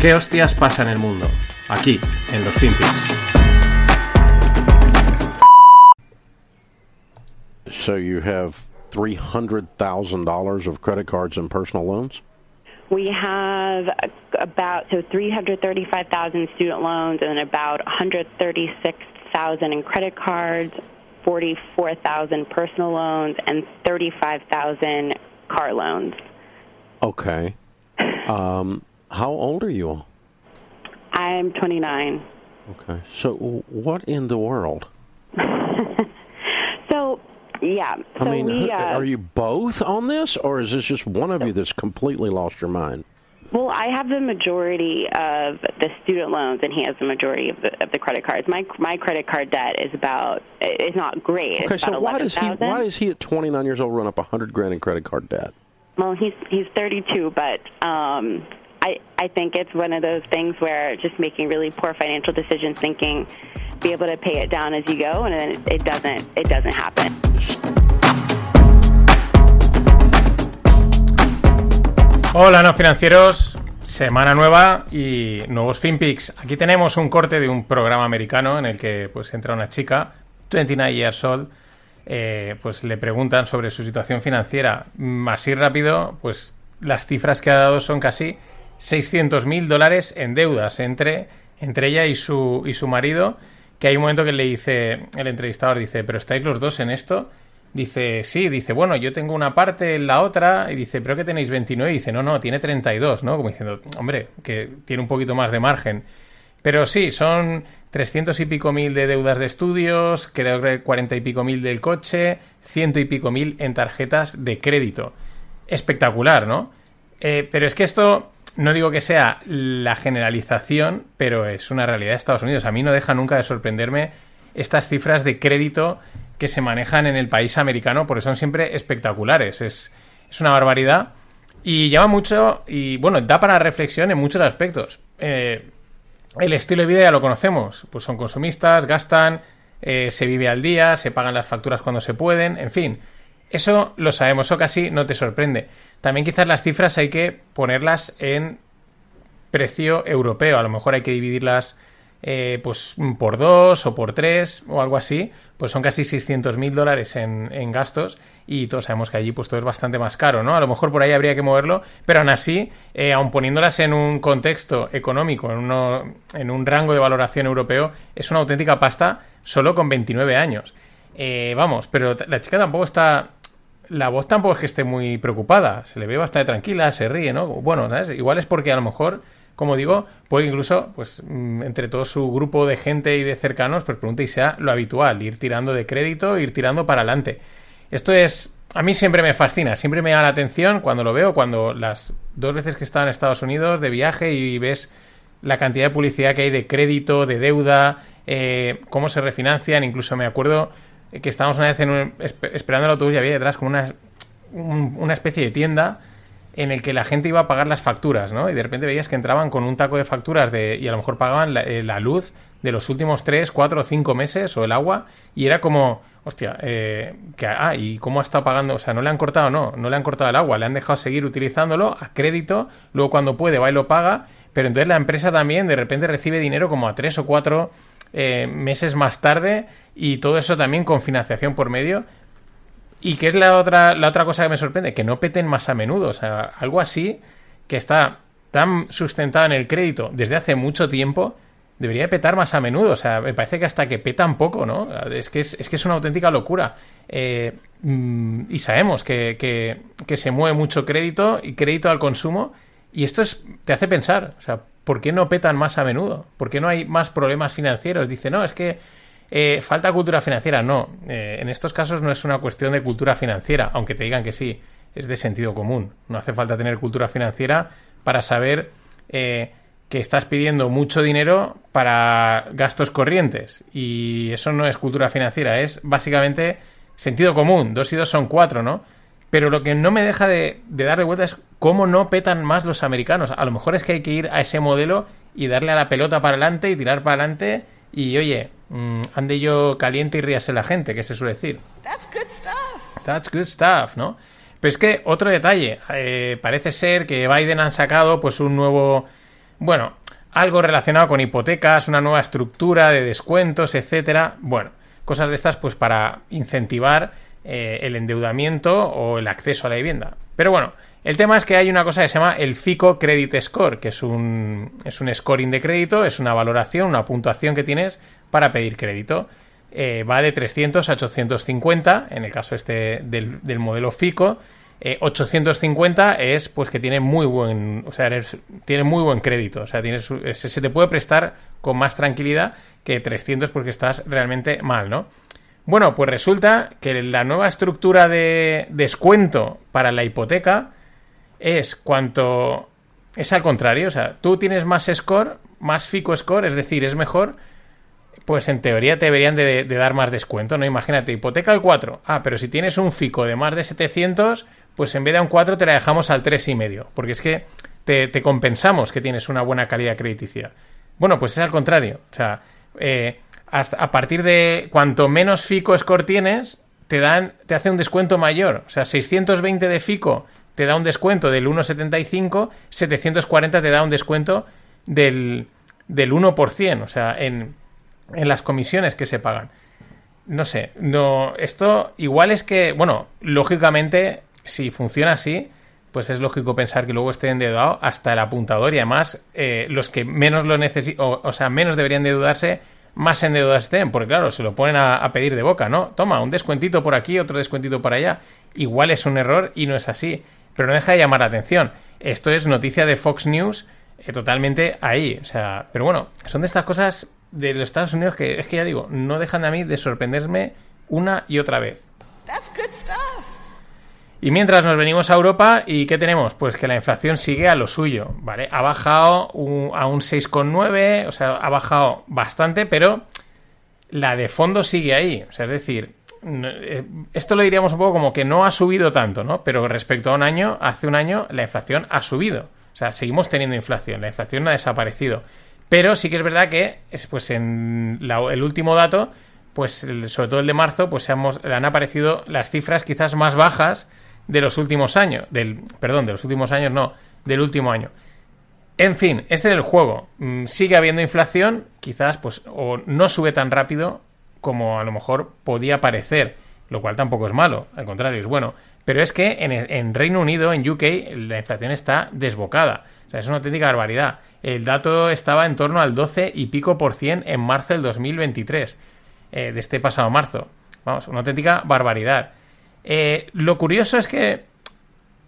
¿Qué hostias pasa en el mundo? Aquí, en los Finpics. So you have $300,000 of credit cards and personal loans? We have about so 335,000 student loans and about 136,000 in credit cards, 44,000 personal loans, and 35,000 car loans. Okay. Um, how old are you? I'm 29. Okay. So what in the world? So yeah, so I mean, we uh, are you both on this, or is this just one of you that's completely lost your mind? Well, I have the majority of the student loans, and he has the majority of the, of the credit cards. My my credit card debt is about is not great. Okay, so why does he 11,000. why does he at 29 years old run up 100 grand in credit card debt? Well, he's he's 32, but um, I I think it's one of those things where just making really poor financial decisions, thinking be able to pay it down as you go, and then it doesn't it doesn't happen. Hola, no financieros. Semana nueva y nuevos FinPix. Aquí tenemos un corte de un programa americano en el que pues entra una chica, 29 years old, eh, pues le preguntan sobre su situación financiera. Mm, Así rápido, pues las cifras que ha dado son casi 600 mil dólares en deudas entre, entre ella y su, y su marido. Que hay un momento que le dice, el entrevistador dice, ¿pero estáis los dos en esto? Dice, sí, dice, bueno, yo tengo una parte en la otra, y dice, ¿pero que tenéis 29? Y dice, no, no, tiene 32, ¿no? Como diciendo, hombre, que tiene un poquito más de margen. Pero sí, son 300 y pico mil de deudas de estudios, creo que 40 y pico mil del coche, ciento y pico mil en tarjetas de crédito. Espectacular, ¿no? Eh, pero es que esto, no digo que sea la generalización, pero es una realidad de Estados Unidos. A mí no deja nunca de sorprenderme estas cifras de crédito que se manejan en el país americano, porque son siempre espectaculares. Es, es una barbaridad. Y llama mucho, y bueno, da para reflexión en muchos aspectos. Eh, el estilo de vida ya lo conocemos, pues son consumistas, gastan, eh, se vive al día, se pagan las facturas cuando se pueden, en fin. Eso lo sabemos, eso casi no te sorprende. También quizás las cifras hay que ponerlas en precio europeo, a lo mejor hay que dividirlas eh, pues por dos o por tres o algo así, pues son casi 600 mil dólares en, en gastos y todos sabemos que allí pues todo es bastante más caro, ¿no? A lo mejor por ahí habría que moverlo, pero aún así, eh, aun poniéndolas en un contexto económico, en, en un rango de valoración europeo, es una auténtica pasta solo con 29 años. Eh, vamos, pero la chica tampoco está... La voz tampoco es que esté muy preocupada, se le ve bastante tranquila, se ríe, ¿no? Bueno, ¿sabes? Igual es porque a lo mejor como digo, puede incluso, pues, mm, entre todo su grupo de gente y de cercanos, pues pregunte y sea lo habitual, ir tirando de crédito, ir tirando para adelante. Esto es, a mí siempre me fascina, siempre me llama la atención cuando lo veo, cuando las dos veces que he estado en Estados Unidos de viaje y ves la cantidad de publicidad que hay de crédito, de deuda, eh, cómo se refinancian, incluso me acuerdo que estábamos una vez en un- esp- esperando el autobús y había detrás como una, un- una especie de tienda en el que la gente iba a pagar las facturas, ¿no? Y de repente veías que entraban con un taco de facturas de, y a lo mejor pagaban la, eh, luz de los últimos 3, 4 o 5 meses o el agua y era como, hostia, eh, que, ah, ¿y cómo ha estado pagando? O sea, no le han cortado, no, no le han cortado el agua, le han dejado seguir utilizándolo a crédito, luego cuando puede va y lo paga, pero entonces la empresa también de repente recibe dinero como a 3 o 4 meses más tarde y todo eso también con financiación por medio. ¿Y qué es la otra, la otra cosa que me sorprende? Que no peten más a menudo. O sea, algo así que está tan sustentado en el crédito desde hace mucho tiempo, debería de petar más a menudo. O sea, me parece que hasta que petan poco, ¿no? Es que es, es que es una auténtica locura. Eh, mm, y sabemos que, que, que se mueve mucho crédito y crédito al consumo. Y esto es, te hace pensar, o sea, ¿por qué no petan más a menudo? ¿Por qué no hay más problemas financieros? Dice, no, es que eh, falta cultura financiera. No, eh, en estos casos no es una cuestión de cultura financiera, aunque te digan que sí, es de sentido común. No hace falta tener cultura financiera para saber eh, que estás pidiendo mucho dinero para gastos corrientes. Y eso no es cultura financiera, es básicamente sentido común. Dos y dos son cuatro, ¿no? Pero lo que no me deja de, de darle vuelta es cómo no petan más los americanos. A lo mejor es que hay que ir a ese modelo y darle a la pelota para adelante y tirar para adelante. Y oye, mm, ande yo caliente y ríase la gente, que se suele decir. That's good stuff. That's good stuff, ¿no? Pero es que otro detalle, eh, parece ser que Biden han sacado pues un nuevo Bueno, algo relacionado con hipotecas, una nueva estructura de descuentos, etcétera. Bueno, cosas de estas pues para incentivar eh, el endeudamiento o el acceso a la vivienda. Pero bueno, el tema es que hay una cosa que se llama el FICO Credit Score, que es un, es un scoring de crédito, es una valoración, una puntuación que tienes para pedir crédito. Eh, va de 300 a 850, en el caso este del, del modelo FICO. 850 eh, es pues que tiene muy buen, o sea, tiene muy buen crédito, o sea, tienes, se, te puede prestar con más tranquilidad que 300 porque estás realmente mal, ¿no? Bueno, pues resulta que la nueva estructura de descuento para la hipoteca es cuanto es al contrario, o sea, tú tienes más score, más FICO score, es decir, es mejor pues en teoría te deberían de, dar más descuento, ¿no? Imagínate, hipoteca al 4. Ah, pero si tienes un FICO de más de 700, pues en vez de un 4 te la dejamos al 3,5. Porque es que te, compensamos que tienes una buena calidad crediticia. Bueno, pues es al contrario. O sea, eh, a partir de cuanto menos FICO score tienes, te, dan, te hace un descuento mayor. O sea, 620 de FICO te da un descuento del 1,75, 740 te da un descuento del, del 1%. O sea, en en las comisiones que se pagan. No sé, no, esto igual es que, bueno, lógicamente, si funciona así, pues es lógico pensar que luego esté endeudado hasta el apuntador y además eh, los que menos lo necesitan, o, sea, menos deberían endeudarse, más endeudados estén, porque claro, se lo ponen a, a, pedir de boca, ¿no? Toma, un descuentito por aquí, otro descuentito por allá. Igual es un error y no es así, pero no deja de llamar la atención. Esto es noticia de Fox News eh, totalmente ahí, o sea, pero bueno, son de estas cosas de los Estados Unidos que es que ya digo, no dejan a mí de sorprenderme una y otra vez. Y mientras nos venimos a Europa, ¿y qué tenemos? Pues que la inflación sigue a lo suyo, ¿vale? Ha bajado a un 6,9, o sea, ha bajado bastante, pero la de fondo sigue ahí. O sea, es decir, esto lo diríamos un poco como que no ha subido tanto, ¿no? Pero respecto a un año, hace un año, la inflación ha subido. O sea, seguimos teniendo inflación, la inflación no ha desaparecido. Pero sí que es verdad que, pues en el último dato, pues sobre todo el de marzo, pues le han aparecido las cifras quizás más bajas de los últimos años. Del, perdón, de los últimos años no, del último año. En fin, este es el juego. Mm, sigue habiendo inflación, quizás pues o no sube tan rápido como a lo mejor podía parecer, lo cual tampoco es malo, al contrario, es bueno. Pero es que en, en Reino Unido, en UK, la inflación está desbocada. O sea, es una auténtica barbaridad. El dato estaba en torno al 12 y pico por cien en marzo del 2023, eh, de este pasado marzo. Vamos, una auténtica barbaridad. Eh, lo curioso es que,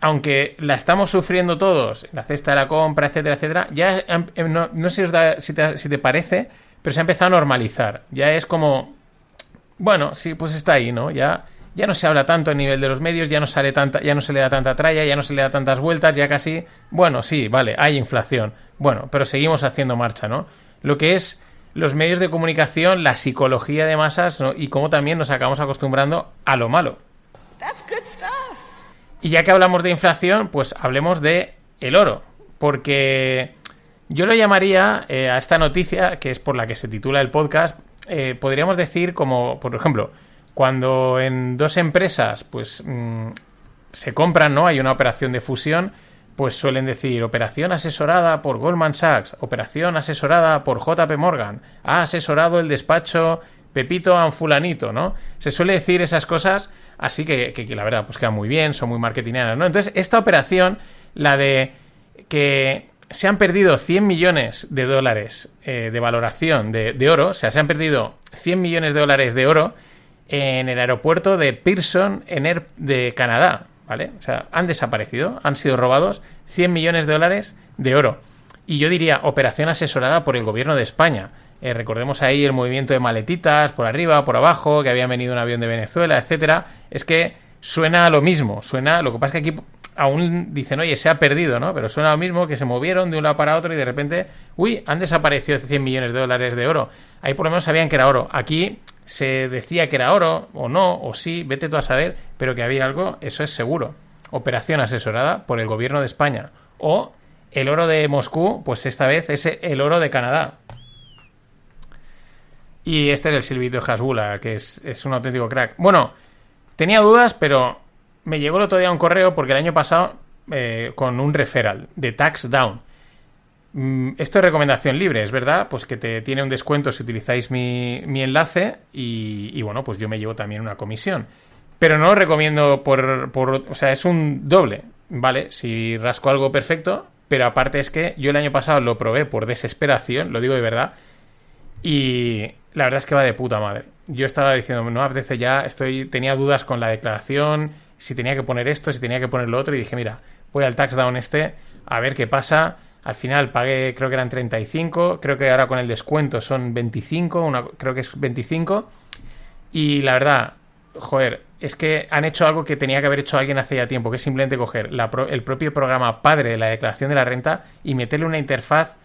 aunque la estamos sufriendo todos, la cesta de la compra, etcétera, etcétera, ya em, em, no, sé si, te, si te parece, pero se ha empezado a normalizar. Ya es como, bueno, sí, pues está ahí, ¿no? Ya ya no se habla tanto a nivel de los medios, ya no sale tanta, ya no se le da tanta tralla, ya no se le da tantas vueltas, ya casi, bueno, sí, vale, hay inflación. Bueno, pero seguimos haciendo marcha, ¿no? Lo que es los medios de comunicación, la psicología de masas y cómo también nos acabamos acostumbrando a lo malo. Y ya que hablamos de inflación, pues hablemos de el oro, porque yo lo llamaría eh, a esta noticia, que es por la que se titula el podcast, eh, podríamos decir como, por ejemplo, cuando en dos empresas, pues mm, se compran, ¿no? Hay una operación de fusión, pues suelen decir operación asesorada por Goldman Sachs, operación asesorada por JP Morgan, ha asesorado el despacho Pepito Anfulanito, ¿no? Se suele decir esas cosas así que, la verdad pues queda muy bien, son muy marketingianas, ¿no? Entonces, esta operación, la de que se han perdido 100 millones de dólares eh, de valoración de, oro, o sea, se han perdido 100 millones de dólares de oro, en el aeropuerto de Pearson en de Canadá, ¿vale? O sea, han desaparecido, han sido robados 100 millones de dólares de oro. Y yo diría, operación asesorada por el gobierno de España. Eh, recordemos ahí el movimiento de maletitas por arriba, por abajo, que habían venido un avión de Venezuela, etcétera. Es que suena a lo mismo, suena, lo que pasa es que aquí aún dicen, oye, se ha perdido, ¿no? Pero suena lo mismo que se movieron de un lado para otro y de repente, uy, han desaparecido 100 millones de dólares de oro. Ahí por lo menos sabían que era oro. Aquí se decía que era oro, o no, o sí, vete tú a saber, pero que había algo, eso es seguro. Operación asesorada por el gobierno de España. O el oro de Moscú, pues esta vez es el oro de Canadá. Y este es el silbito de Hasbula, que es, es un auténtico crack. Bueno, tenía dudas, pero me llegó el otro día un correo porque el año pasado, eh, con un referral de Tax Down. mm, esto es recomendación libre, es verdad, pues que te tiene un descuento si utilizáis mi, mi enlace y, y, bueno, pues yo me llevo también una comisión. Pero no lo recomiendo por, por, o sea, es un doble, ¿vale? Si rasco algo perfecto, pero aparte es que yo el año pasado lo probé por desesperación, lo digo de verdad, y la verdad es que va de puta madre. Yo estaba diciendo, no apetece ya, estoy, tenía dudas con la declaración, si tenía que poner esto, si tenía que poner lo otro, y dije, mira, voy al tax down este, a ver qué pasa. Al final pagué, creo que eran 35, creo que ahora con el descuento son 25, una, creo que es 25. Y la verdad, joder, es que han hecho algo que tenía que haber hecho alguien hace ya tiempo, que es simplemente coger el propio programa padre de la declaración de la renta y meterle una interfaz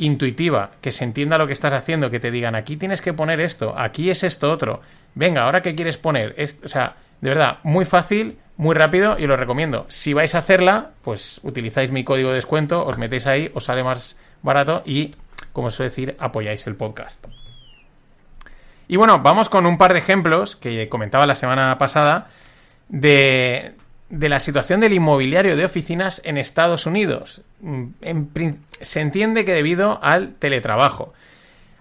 intuitiva, que se entienda lo que estás haciendo, que te digan, aquí tienes que poner esto, aquí es esto otro. Venga, ahora qué quieres poner. o sea, de verdad, muy fácil, muy rápido y lo recomiendo. Si vais a hacerla, pues utilizáis mi código de descuento, os metéis ahí, os sale más barato y, como suele decir, apoyáis el podcast. Y bueno, vamos con un par de ejemplos que comentaba la semana pasada de, de la situación del inmobiliario de oficinas en Estados Unidos. se entiende que debido al teletrabajo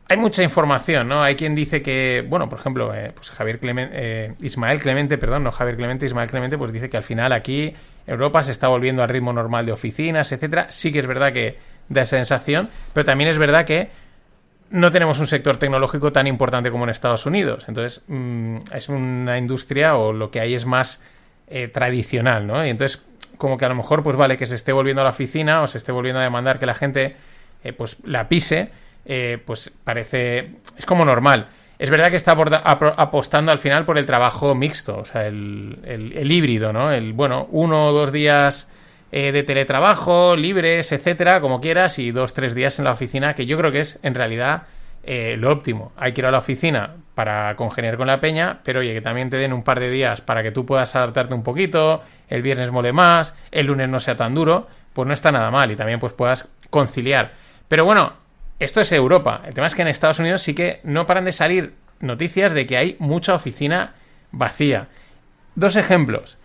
hay mucha información, ¿no? Hay quien dice que, bueno, por ejemplo, eh, pues Javier Clemente, eh, Ismael Clemente, perdón, no Javier Clemente, Ismael Clemente, pues dice que al final aquí Europa se está volviendo al ritmo normal de oficinas, etcétera. Sí que es verdad que da sensación, pero también es verdad que no tenemos un sector tecnológico tan importante como en Estados Unidos. Entonces, mm, es una industria o lo que hay es más eh, tradicional, ¿no? Y entonces, como que a lo mejor, pues vale, que se esté volviendo a la oficina o se esté volviendo a demandar que la gente, pues la pise eh, pues parece. Es como normal. Es verdad que está apostando al final por el trabajo mixto, o sea, el, híbrido, ¿no? El, bueno, uno o dos días eh, de teletrabajo, libres, etcétera, como quieras, y dos, tres días en la oficina, que yo creo que es en realidad eh, lo óptimo. Hay que ir a la oficina para congeniar con la peña, pero oye, que también te den un par de días para que tú puedas adaptarte un poquito, el viernes mole más, el lunes no sea tan duro, pues no está nada mal y también pues puedas conciliar. Pero bueno, esto es Europa. El tema es que en Estados Unidos sí que no paran de salir noticias de que hay mucha oficina vacía. Dos ejemplos.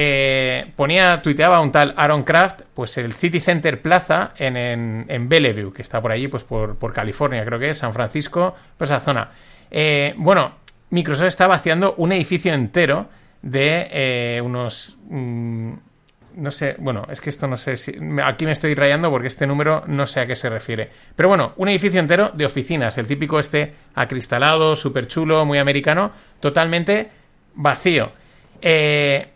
Eh, ponía, tuiteaba un tal Aaron Kraft, pues el City Center Plaza en, Bellevue, que está por allí, pues por, California, creo que es, San Francisco, pues esa zona. Eh, bueno, Microsoft está vaciando un edificio entero de eh, unos mm, no sé, bueno, es que esto no sé si. Aquí me estoy rayando porque este número no sé a qué se refiere. Pero bueno, un edificio entero de oficinas, el típico este acristalado, súper chulo, muy americano, totalmente vacío. Eh,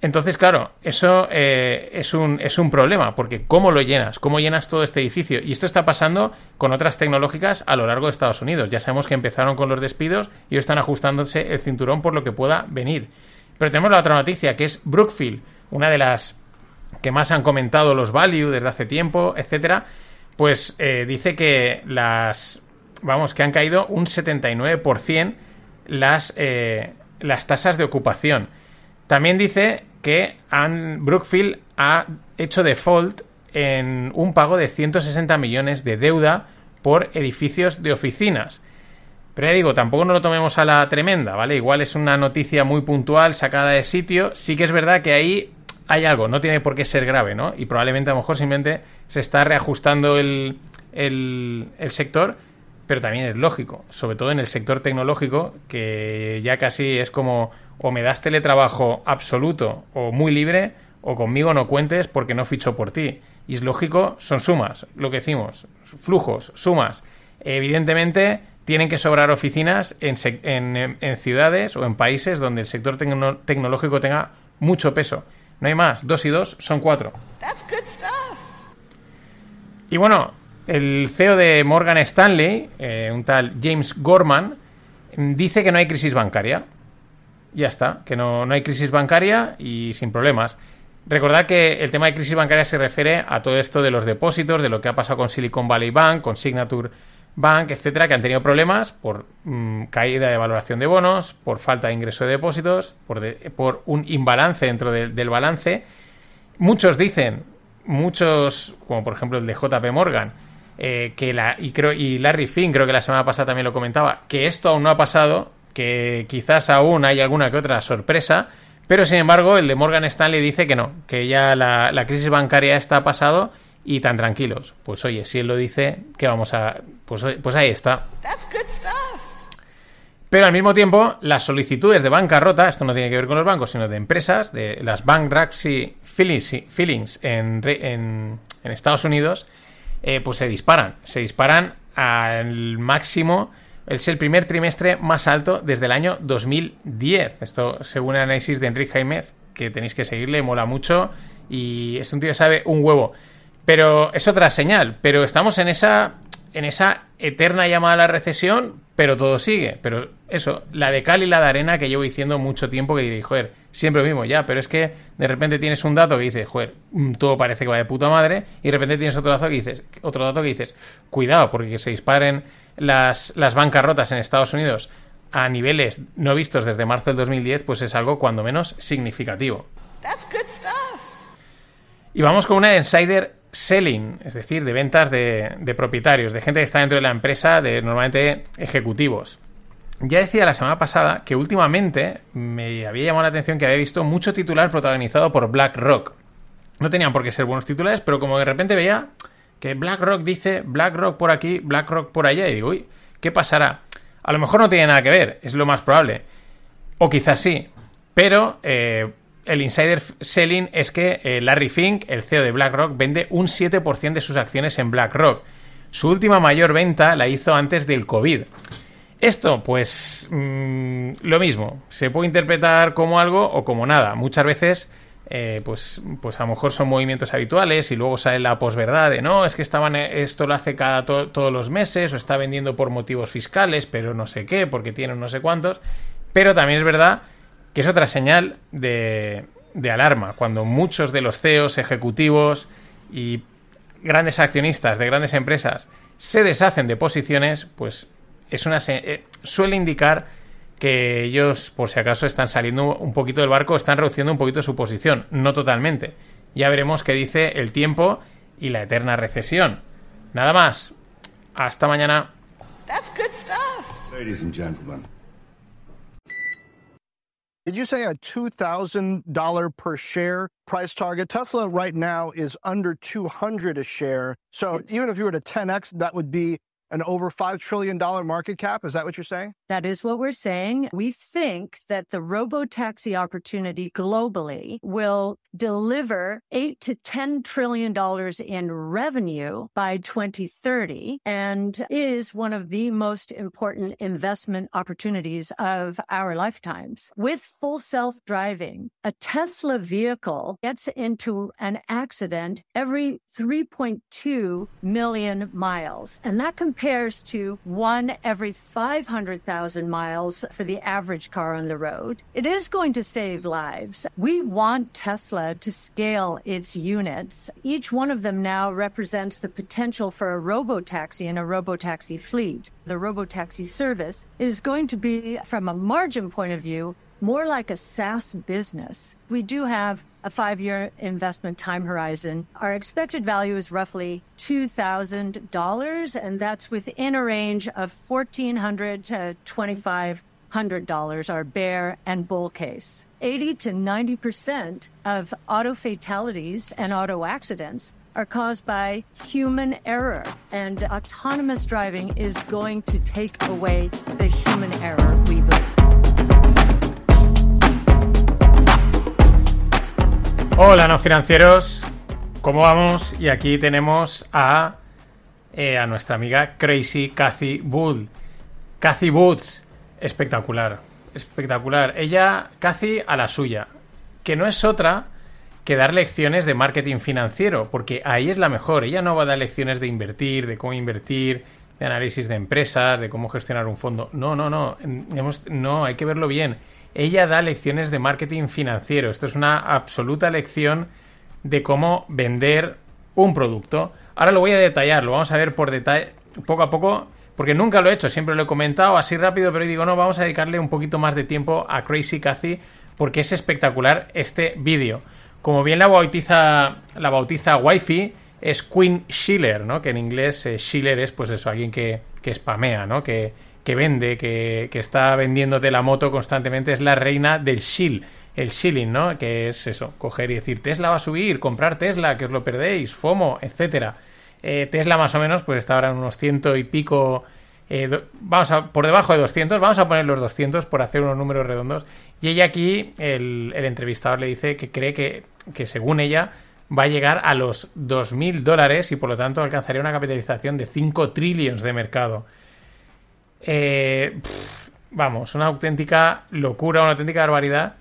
entonces, claro, eso eh, es, un, es un problema, porque ¿cómo lo llenas? ¿Cómo llenas todo este edificio? Y esto está pasando con otras tecnológicas a lo largo de Estados Unidos. Ya sabemos que empezaron con los despidos y están ajustándose el cinturón por lo que pueda venir. Pero tenemos la otra noticia, que es Brookfield una de las que más han comentado los value desde hace tiempo, etcétera, pues eh, dice que las, vamos, que han caído un 79% las, eh, las tasas de ocupación. También dice que han, Brookfield ha hecho default en un pago de 160 millones de deuda por edificios de oficinas. Pero ya digo, tampoco nos lo tomemos a la tremenda, ¿vale? Igual es una noticia muy puntual, sacada de sitio. Sí que es verdad que ahí hay algo, no tiene por qué ser grave, ¿no? Y probablemente a lo mejor simplemente se está reajustando el, el, sector, pero también es lógico, sobre todo en el sector tecnológico, que ya casi es como o me das teletrabajo absoluto o muy libre, o conmigo no cuentes porque no ficho por ti. Y es lógico, son sumas, lo que decimos, flujos, sumas. Evidentemente, tienen que sobrar oficinas en, en, en ciudades o en países donde el sector tecnológico tenga mucho peso. No hay más. Dos y dos son cuatro. Y bueno, el CEO de Morgan Stanley, eh, un tal James Gorman, dice que no hay crisis bancaria. Ya está, que no, no hay crisis bancaria y sin problemas. Recordad que el tema de crisis bancaria se refiere a todo esto de los depósitos, de lo que ha pasado con Silicon Valley Bank, con Signature Bank, etcétera, que han tenido problemas por mm, caída de valoración de bonos, por falta de ingreso de depósitos, por, por un imbalance dentro del balance. Muchos dicen, muchos, como por ejemplo el de JP Morgan, eh, que la, y, creo, y Larry Finn, creo que la semana pasada también lo comentaba, que esto aún no ha pasado, que quizás aún hay alguna que otra sorpresa, pero sin embargo el de Morgan Stanley dice que no, que ya la, la crisis bancaria está pasado y tan tranquilos. Pues oye, si él lo dice, ¿qué vamos a...? Pues, pues ahí está. Pero al mismo tiempo, las solicitudes de bancarrota, esto no tiene que ver con los bancos, sino de empresas, de las bankruptcy fillings en, en, en Estados Unidos, eh, pues se disparan. Se disparan al máximo. Es el primer trimestre más alto desde el año 2010. Esto según el análisis de Enrique Jaimez, que tenéis que seguirle, mola mucho. Y es un tío que sabe un huevo. Pero es otra señal. Pero estamos en esa, en esa eterna llamada a la recesión, pero todo sigue. Pero eso, la de cal y la de arena que llevo diciendo mucho tiempo que diréis, joder, siempre lo mismo, ya, pero es que de repente tienes un dato que dices, joder, mm, todo parece que va de puta madre, y de repente tienes otro dato que dices, otro dato que dices, cuidado, porque que se disparen las, las bancarrotas en Estados Unidos a niveles no vistos desde marzo del 2010, pues es algo cuando menos significativo. Y vamos con una insider selling, es decir, de ventas de, propietarios, de gente que está dentro de la empresa, de normalmente ejecutivos. Ya decía la semana pasada que últimamente me había llamado la atención que había visto mucho titular protagonizado por BlackRock. No tenían por qué ser buenos titulares, pero como de repente veía que BlackRock dice BlackRock por aquí, BlackRock por allá, y digo, uy, ¿qué pasará? A lo mejor no tiene nada que ver, es lo más probable. O quizás sí, pero eh, el insider selling es que eh, Larry Fink, el CEO de BlackRock, vende un 7% de sus acciones en BlackRock. Su última mayor venta la hizo antes del COVID. Esto, pues, mm, lo mismo. Se puede interpretar como algo o como nada. Muchas veces, eh, pues, pues a lo mejor son movimientos habituales y luego sale la posverdad de no, es que estaban, eh, esto lo hace cada todos los meses o está vendiendo por motivos fiscales, pero no sé qué, porque tiene no sé cuántos. Pero también es verdad que es otra señal de, de alarma, cuando muchos de los CEOs, ejecutivos y grandes accionistas de grandes empresas se deshacen de posiciones, pues es una eh, suele indicar que ellos, por si acaso, están saliendo un poquito del barco, están reduciendo un poquito su posición, no totalmente. Ya veremos qué dice el tiempo y la eterna recesión. Nada más. Hasta mañana. Did you say a $2,000 per share price target? Tesla right now is under 200 a share. So even if you were to 10x, that would be an over $5 trillion market cap. Is that what you're saying? That is what we're saying. We think that the robo taxi opportunity globally will deliver eight to $10 trillion in revenue by 2030 and is one of the most important investment opportunities of our lifetimes. With full self driving, a Tesla vehicle gets into an accident every 3.2 million miles. And that can compares to one every 500,000 miles for the average car on the road. It is going to save lives. We want Tesla to scale its units. Each one of them now represents the potential for a robo-taxi and a robo-taxi fleet. The robo-taxi service is going to be, from a margin point of view, more like a SaaS business. We do have a five year investment time horizon. Our expected value is roughly $2,000, and that's within a range of $1,400 to $2,500, our bear and bull case. 80 to 90% of auto fatalities and auto accidents are caused by human error, and autonomous driving is going to take away the human error, we believe. Hola, no financieros. ¿Cómo vamos? Y aquí tenemos a, eh, a nuestra amiga Crazy Cathy Bull. Cathy Boots. Espectacular. Espectacular. Ella, Cathy, a la suya. Que no es otra que dar lecciones de marketing financiero, porque ahí es la mejor. Ella no va a dar lecciones de invertir, de cómo invertir, de análisis de empresas, de cómo gestionar un fondo. No, no, no. no, hay que verlo bien ella da lecciones de marketing financiero. Esto es una absoluta lección de cómo vender un producto. Ahora lo voy a detallar, lo vamos a ver por detalle, poco a poco, porque nunca lo he hecho, siempre lo he comentado así rápido, pero digo, no, vamos a dedicarle un poquito más de tiempo a Crazy Cathy porque es espectacular este vídeo. Como bien la bautiza, la bautiza Wi-Fi, es Queen Schiller, ¿no? Que en inglés eh, Schiller es, pues eso, alguien que, que spamea, ¿no? Que, que vende, que, está vendiéndote la moto constantemente, es la reina del shield. el shilling, ¿no? Que es eso, coger y decir, Tesla va a subir, comprar Tesla, que os lo perdéis, FOMO, etcétera. Eh, Tesla más o menos, pues está ahora en unos ciento y pico, eh, vamos a, por debajo de 200, vamos a poner los 200 por hacer unos números redondos. Y ella aquí, el, entrevistador le dice que cree que, que según ella va a llegar a los 2.000 dólares y por lo tanto alcanzaría una capitalización de 5 trillones de mercado. Eh, vamos, una auténtica locura, una auténtica barbaridad.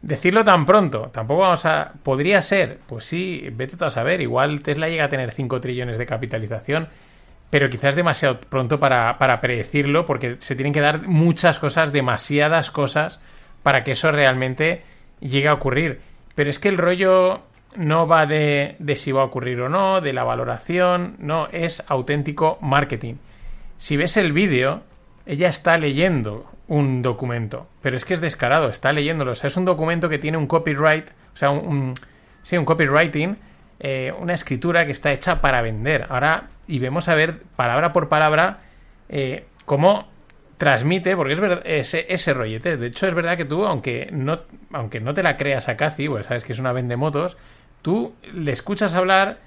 Decirlo tan pronto, tampoco vamos a... ¿Podría ser? Pues sí, vete tú a saber. Igual Tesla llega a tener 5 trillones de capitalización, pero quizás demasiado pronto para, predecirlo, porque se tienen que dar muchas cosas, demasiadas cosas, para que eso realmente llegue a ocurrir. Pero es que el rollo no va de si va a ocurrir o no, de la valoración, no, es auténtico marketing. Si ves el vídeo, ella está leyendo un documento, pero es que es descarado, está leyéndolo. O sea, es un documento que tiene un copyright, o sea, un, sí, un copywriting, eh, una escritura que está hecha para vender. Ahora, y vemos a ver palabra por palabra eh, cómo transmite, porque es verdad, ese, rollete. De hecho, es verdad que tú, aunque no, aunque no te la creas a Cathy, pues sabes que es una vende motos, tú le escuchas hablar,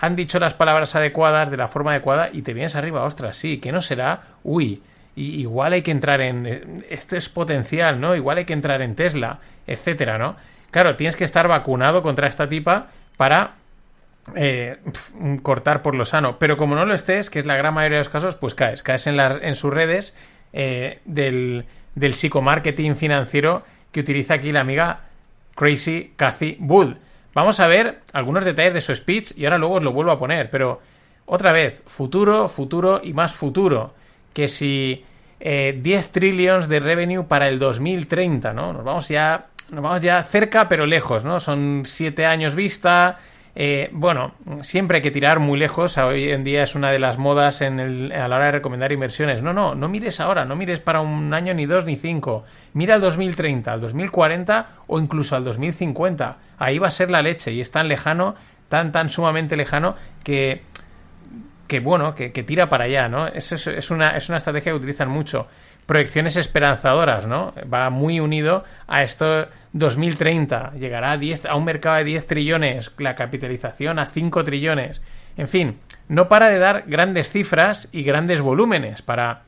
han dicho las palabras adecuadas de la forma adecuada y te vienes arriba, ostras, sí, que no será, uy, y igual hay que entrar en, esto es potencial, ¿no? Igual hay que entrar en Tesla, etcétera, ¿no? Claro, tienes que estar vacunado contra esta tipa para eh, cortar por lo sano. Pero como no lo estés, que es la gran mayoría de los casos, pues caes. Caes en, en sus redes eh, del, del psicomarketing financiero que utiliza aquí la amiga Crazy Cathy Wood. Vamos a ver algunos detalles de su speech y ahora luego os lo vuelvo a poner, pero otra vez, futuro, futuro y más futuro. Que si 10 eh, trillions de revenue para el 2030, ¿no? Nos vamos ya, nos vamos ya cerca pero lejos, ¿no? Son 7 años vista, eh, bueno, siempre hay que tirar muy lejos. Hoy en día es una de las modas en a la hora de recomendar inversiones. No, no, no mires ahora, no mires para un año ni dos ni cinco. Mira al 2030, al 2040 o incluso al 2050. Ahí va a ser la leche y es tan lejano, tan, tan sumamente lejano que que bueno, que, tira para allá, ¿no? Eso es, una, es una estrategia que utilizan mucho proyecciones esperanzadoras, ¿no? Va muy unido a esto 2030, llegará a, 10, a un mercado de 10 trillones, la capitalización a 5 trillones. En fin, no para de dar grandes cifras y grandes volúmenes para,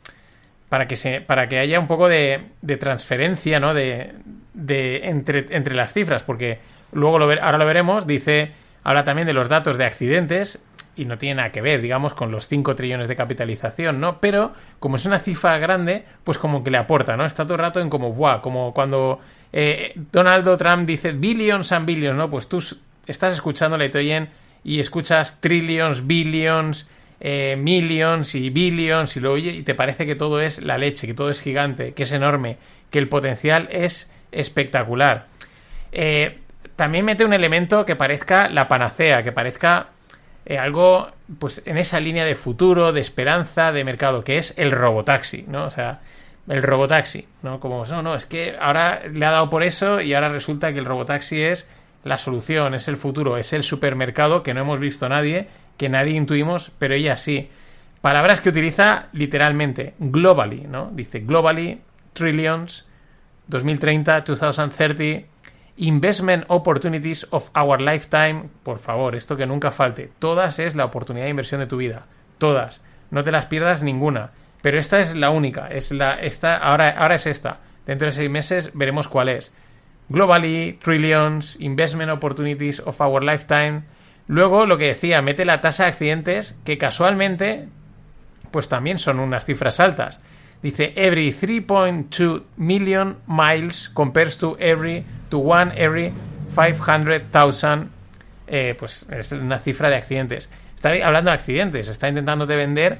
para, que, se, para que haya un poco de, de transferencia, ¿no? De, de entre, entre, las cifras, porque luego ahora lo veremos, dice, habla también de los datos de accidentes y no tiene nada que ver, digamos, con los 5 trillones de capitalización, ¿no? Pero como es una cifra grande, pues como que le aporta, ¿no? Está todo el rato en como, ¡buah! Como cuando eh, Donald Trump dice billions and billions, ¿no? Pues tú estás escuchándole, te oyen y escuchas trillions, billions, eh, millions y billions y lo oye y te parece que todo es la leche, que todo es gigante, que es enorme, que el potencial es espectacular. Eh, también mete un elemento que parezca la panacea, que parezca eh, algo pues en esa línea de futuro, de esperanza, de mercado, que es el robotaxi, ¿no? O sea, el robotaxi, ¿no? Como, no, no, es que ahora le ha dado por eso y ahora resulta que el robotaxi es la solución, es el futuro, es el supermercado que no hemos visto nadie, que nadie intuimos, pero ella sí. Palabras que utiliza literalmente, globally, ¿no? Dice globally, trillions, 2030, 2030, Investment Opportunities of Our Lifetime, por favor, esto que nunca falte. Todas es la oportunidad de inversión de tu vida. Todas. No te las pierdas ninguna. Pero esta es la única. Es la, esta, ahora, ahora es esta. Dentro de seis meses veremos cuál es. Globally, Trillions, Investment Opportunities of Our Lifetime. Luego, lo que decía, mete la tasa de accidentes, que casualmente, pues también son unas cifras altas. Dice, every 3.2 million miles compares to every to one every 500,000. Eh, pues es una cifra de accidentes. Está hablando de accidentes, está intentando de vender,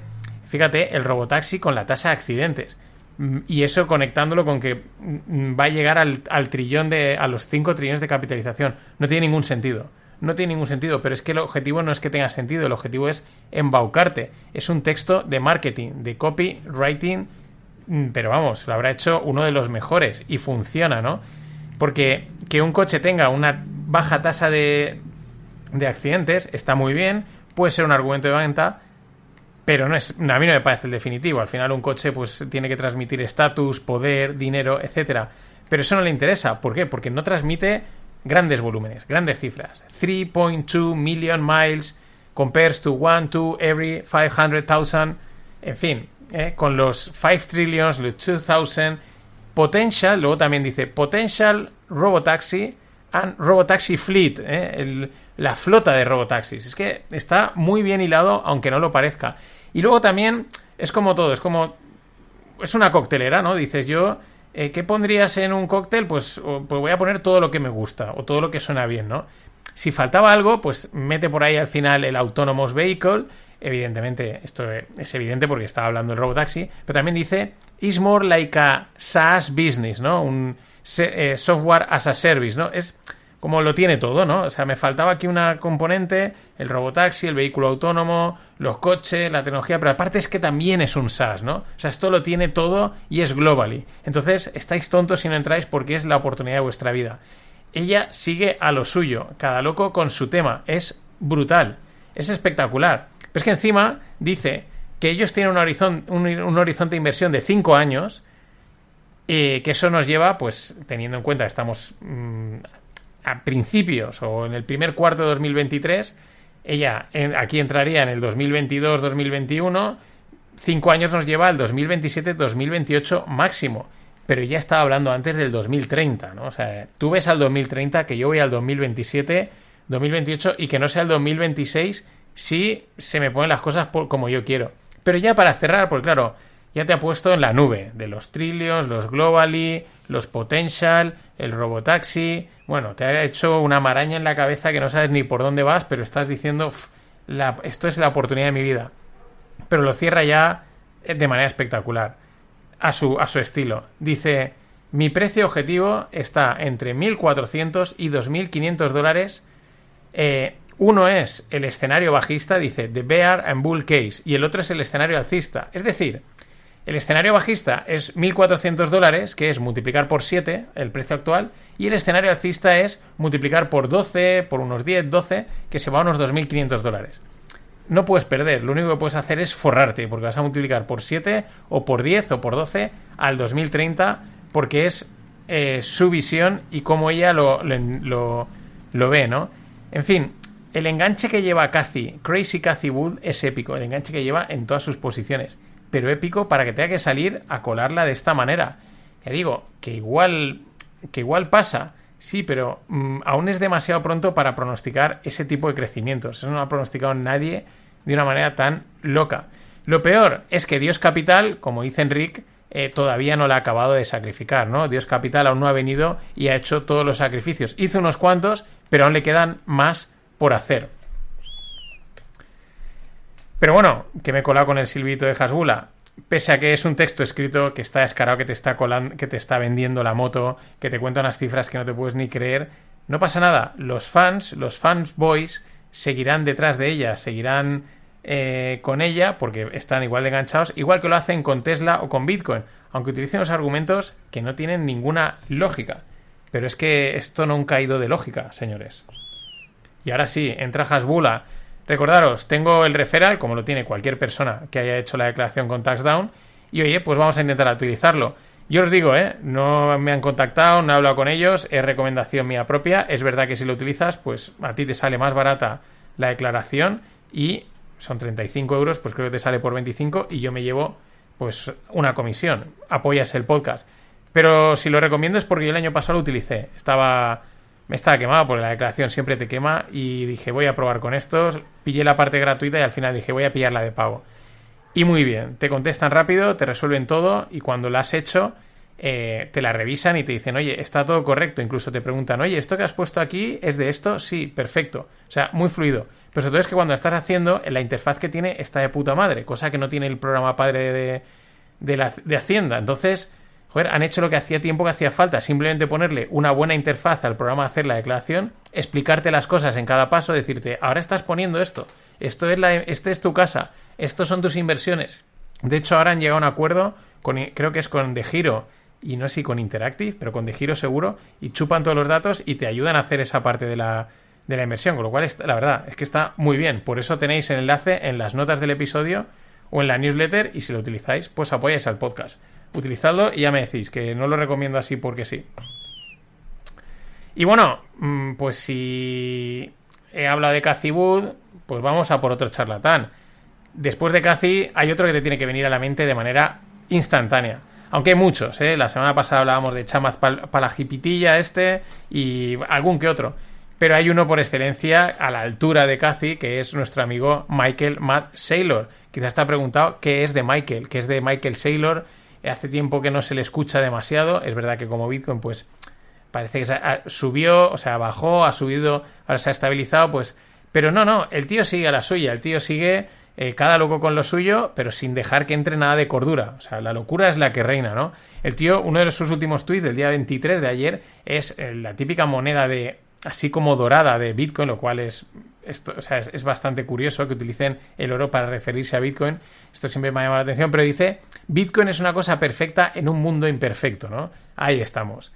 fíjate, el robotaxi con la tasa de accidentes. Mm, y eso conectándolo con que mm, va a llegar al, trillón de. a los 5 trillones de capitalización. No tiene ningún sentido no tiene ningún sentido, pero es que el objetivo no es que tenga sentido, el objetivo es embaucarte. Es un texto de marketing, de copywriting Mm, pero vamos, lo habrá hecho uno de los mejores y funciona, ¿no? Porque que un coche tenga una baja tasa de, de accidentes está muy bien, puede ser un argumento de venta, pero no es, a mí no me parece el definitivo. Al final un coche pues tiene que transmitir estatus, poder, dinero, etcétera. Pero eso no le interesa. ¿Por qué? Porque no transmite grandes volúmenes, grandes cifras. 3.2 million miles compares to 1 to every 500,000. En fin, ¿eh? con los 5 trillions, los 2000 potential, luego también dice potential robotaxi and robotaxi fleet, ¿eh? la flota de robotaxis. Es que está muy bien hilado, aunque no lo parezca. Y luego también es como todo, es como es una coctelera, ¿no? Dices yo, eh, ¿qué pondrías en un cóctel? Pues, pues voy a poner todo lo que me gusta o todo lo que suena bien, ¿no? Si faltaba algo, pues mete por ahí al final el Autonomous Vehicle Evidentemente, esto es evidente porque estaba hablando el robotaxi, pero también dice, is more like a SaaS business, ¿no? Un eh, software as a service, ¿no? Es como lo tiene todo, ¿no? O sea, me faltaba aquí una componente, el robotaxi, el vehículo autónomo, los coches, la tecnología, pero aparte es que también es un SaaS, ¿no? O sea, esto lo tiene todo y es globally. Entonces, estáis tontos si no entráis porque es la oportunidad de vuestra vida. Ella sigue a lo suyo, cada loco con su tema, es brutal, es espectacular. Pero es que encima dice que ellos tienen un, un, horizonte de inversión de 5 años, eh, que eso nos lleva, pues teniendo en cuenta estamos mm, a principios o en el primer cuarto de 2023, ella aquí entraría en el 2022-2021, 5 años nos lleva al 2027-2028 máximo. Pero ya estaba hablando antes del 2030, ¿no? O sea, tú ves al 2030, que yo voy al 2027, 2028 y que no sea el 2026 si se me ponen las cosas como yo quiero. Pero ya para cerrar, porque claro, ya te ha puesto en la nube de los Trillions, los Globally, los Potential, el Robotaxi. Bueno, te ha hecho una maraña en la cabeza que no sabes ni por dónde vas, pero estás diciendo, esto es la oportunidad de mi vida. Pero lo cierra ya eh, de manera espectacular, a su, a su estilo. Dice, mi precio objetivo está entre 1.400 y 2.500 dólares. Eh, uno es el escenario bajista, dice The Bear and Bull Case, y el otro es el escenario alcista. Es decir, el escenario bajista es 1.400 dólares, que es multiplicar por 7, el precio actual, y el escenario alcista es multiplicar por 12, por unos 10, 12, que se va a unos 2.500 dólares. No puedes perder, lo único que puedes hacer es forrarte, porque vas a multiplicar por 7, o por 10, o por 12 al 2030, porque es eh, su visión y cómo ella lo, lo, lo ve, ¿no? En fin, el enganche que lleva Cathy, Crazy Cathy Wood, es épico. El enganche que lleva en todas sus posiciones. Pero épico para que tenga que salir a colarla de esta manera. Ya digo, que igual, que igual pasa. Sí, pero mm, aún es demasiado pronto para pronosticar ese tipo de crecimientos. Eso no ha pronosticado nadie de una manera tan loca. Lo peor es que Dios Capital, como dice Enric, eh, todavía no la ha acabado de sacrificar, ¿no? Dios Capital aún no ha venido y ha hecho todos los sacrificios. Hizo unos cuantos, pero aún le quedan más por hacer. Pero bueno, que me he colado con el silbito de Hasbula. Pese a que es un texto escrito que está descarado, que te está colando, que te está vendiendo la moto, que te cuenta unas cifras que no te puedes ni creer, no pasa nada. Los fans, los fans boys, seguirán detrás de ella, seguirán eh, con ella, porque están igual de enganchados, igual que lo hacen con Tesla o con Bitcoin, aunque utilicen los argumentos que no tienen ninguna lógica. Pero es que esto no ha caído de lógica, señores. Y ahora sí, entra Hasbula. Recordaros, tengo el referral, como lo tiene cualquier persona que haya hecho la declaración con TaxDown. Y oye, pues vamos a intentar utilizarlo. Yo os digo, ¿eh? no me han contactado, no he hablado con ellos, es recomendación mía propia. Es verdad que si lo utilizas, pues a ti te sale más barata la declaración y son 35 euros, pues creo que te sale por 25 y yo me llevo pues una comisión. Apoyas el podcast. Pero si lo recomiendo es porque yo el año pasado lo utilicé. Estaba me estaba quemado porque la declaración siempre te quema y dije voy a probar con estos, pillé la parte gratuita y al final dije voy a pillar la de pago. Y muy bien, te contestan rápido, te resuelven todo y cuando la has hecho eh, te la revisan y te dicen oye, está todo correcto, incluso te preguntan oye, ¿esto que has puesto aquí es de esto? Sí, perfecto, o sea, muy fluido. Pero sobre todo es que cuando estás haciendo, la interfaz que tiene está de puta madre, cosa que no tiene el programa padre de, de, la, de Hacienda. Entonces joder, han hecho lo que hacía tiempo que hacía falta, simplemente ponerle una buena interfaz al programa hacer la declaración, explicarte las cosas en cada paso, decirte, ahora estás poniendo esto, esto es la, este es tu casa, estos son tus inversiones. De hecho, ahora han llegado a un acuerdo, con, creo que es con De Giro, y no sé si con Interactive, pero con De Giro seguro, y chupan todos los datos y te ayudan a hacer esa parte de la, de la inversión, con lo cual, la verdad, es que está muy bien. Por eso tenéis el enlace en las notas del episodio o en la newsletter y si lo utilizáis, pues apoyáis al podcast. Utilizadlo y ya me decís que no lo recomiendo así porque sí. Y bueno, mm, pues si he hablado de Cathy Wood, pues vamos a por otro charlatán. Después de Cathy hay otro que te tiene que venir a la mente de manera instantánea. Aunque hay muchos, ¿eh? La semana pasada hablábamos de Chamaz Palajipitilla este y algún que otro. Pero hay uno por excelencia a la altura de Cathy, que es nuestro amigo Michael Matt Saylor. Quizás te ha preguntado qué es de Michael, qué es de Michael Saylor. Hace tiempo que no se le escucha demasiado. Es verdad que como Bitcoin, pues parece que subió, o sea, bajó, ha subido, ahora se ha estabilizado, pues... Pero no, no, el tío sigue a la suya, el tío sigue eh, cada loco con lo suyo, pero sin dejar que entre nada de cordura. O sea, la locura es la que reina, ¿no? El tío, uno de sus últimos tweets del día 23 de ayer es eh, la típica moneda de así como dorada de Bitcoin, lo cual es, esto, es, bastante curioso que utilicen el oro para referirse a Bitcoin. Esto siempre me ha llamado la atención, pero dice, Bitcoin es una cosa perfecta en un mundo imperfecto, ¿no? Ahí estamos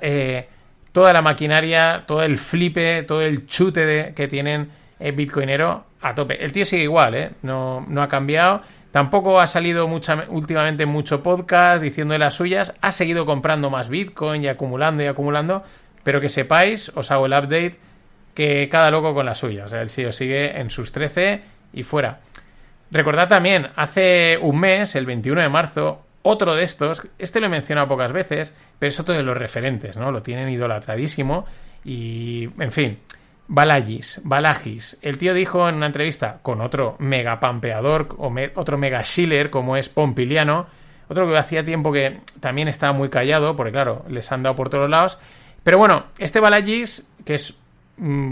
eh, toda la maquinaria, todo el flipe, todo el chute que tienen el bitcoinero a tope. El tío sigue igual, ¿eh? no, no ha cambiado. Tampoco ha salido mucha, últimamente mucho podcast diciendo las suyas. Ha seguido comprando más Bitcoin y acumulando y acumulando. Pero que sepáis, os hago el update, que cada loco con la suya. O sea, el tío sigue en sus 13 y fuera. Recordad también, hace un mes, el 21 de marzo, otro de estos, este lo he mencionado pocas veces, pero es otro de los referentes, ¿no? Lo tienen idolatradísimo y, en fin, Balagis, Balagis. El tío dijo en una entrevista con otro mega pampeador o otro mega shiller como es Pompiliano, otro que hacía tiempo que también estaba muy callado, porque claro, les han dado por todos lados. Pero bueno, este Balagis, que es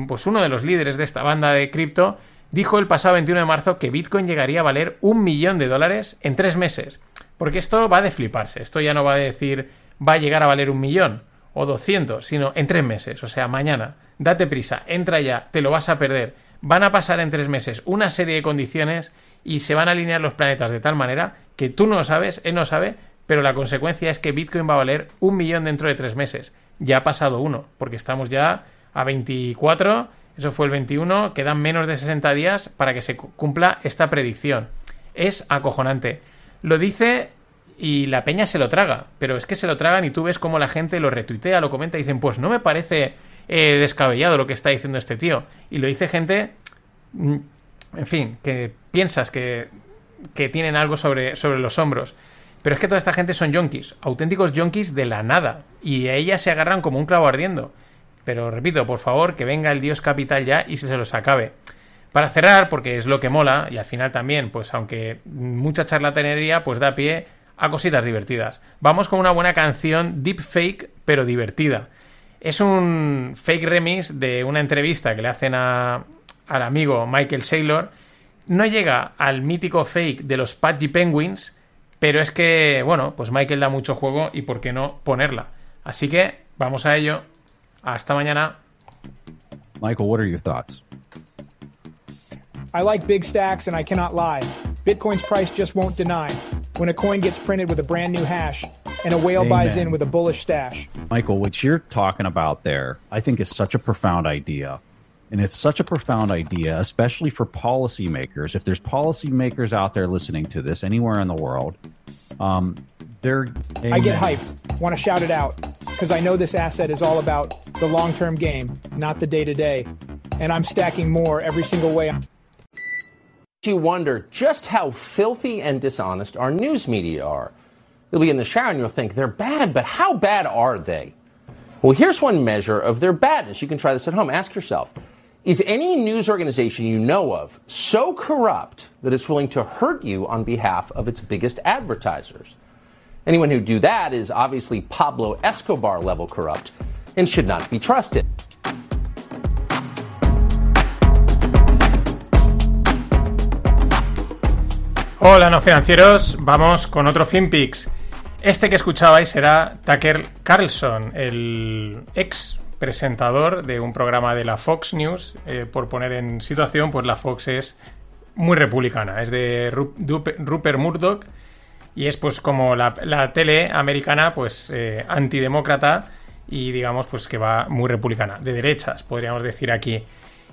pues uno de los líderes de esta banda de cripto, dijo el pasado 21 de marzo que Bitcoin llegaría a valer un millón de dólares en tres meses. Porque esto va de fliparse. Esto ya no va a decir va a llegar a valer un millón o 200, sino en tres meses. O sea, mañana. Date prisa, entra ya, te lo vas a perder. Van a pasar en tres meses una serie de condiciones y se van a alinear los planetas de tal manera que tú no lo sabes, él no sabe, pero la consecuencia es que Bitcoin va a valer un millón dentro de tres meses. Ya ha pasado uno, porque estamos ya a 24, eso fue el 21, quedan menos de 60 días para que se cumpla esta predicción. Es acojonante. Lo dice y la peña se lo traga, pero es que se lo tragan y tú ves cómo la gente lo retuitea, lo comenta y dicen, pues no me parece eh, descabellado lo que está diciendo este tío. Y lo dice gente, mm, en fin, que piensas que, que tienen algo sobre, sobre los hombros. Pero es que toda esta gente son yonkis, auténticos yonkis de la nada, y a ellas se agarran como un clavo ardiendo. Pero repito, por favor, que venga el dios capital ya y se los acabe. Para cerrar, porque es lo que mola, y al final también, pues aunque mucha charlatanería, pues da pie a cositas divertidas. Vamos con una buena canción deep fake, pero divertida. Es un fake remix de una entrevista que le hacen a, al amigo Michael Saylor. No llega al mítico fake de los Pudgy Penguins, pero es que, bueno, pues Michael da mucho juego y por qué no ponerla. Así que vamos a ello. Hasta mañana. Michael, what are your thoughts? I like big stacks and I cannot lie. Bitcoin's price just won't deny. When a coin gets printed with a brand new hash and a whale Amen. buys in with a bullish stash. Michael, what you're talking about there, I think is such a profound idea. And it's such a profound idea, especially for policymakers. If there's policymakers out there listening to this anywhere in the world, um, they're. Amen. I get hyped. Want to shout it out because I know this asset is all about the long term game, not the day to day. And I'm stacking more every single way you wonder just how filthy and dishonest our news media are. You'll be in the shower and you'll think they're bad, but how bad are they? Well, here's one measure of their badness. You can try this at home. Ask yourself Is any news organization you know of so corrupt that it's willing to hurt you on behalf of its biggest advertisers? Anyone who do that is obviously Pablo Escobar level corrupt and should not be trusted. Hola, no financieros. Vamos con otro FinPix. Este que escuchabais era Tucker Carlson, el ex presentador de un programa de la Fox News. Eh, por poner en situación, pues la Fox es muy republicana. Es de Rupert Murdoch y es pues como la, tele americana, pues eh, antidemócrata y digamos pues que va muy republicana, de derechas, podríamos decir aquí.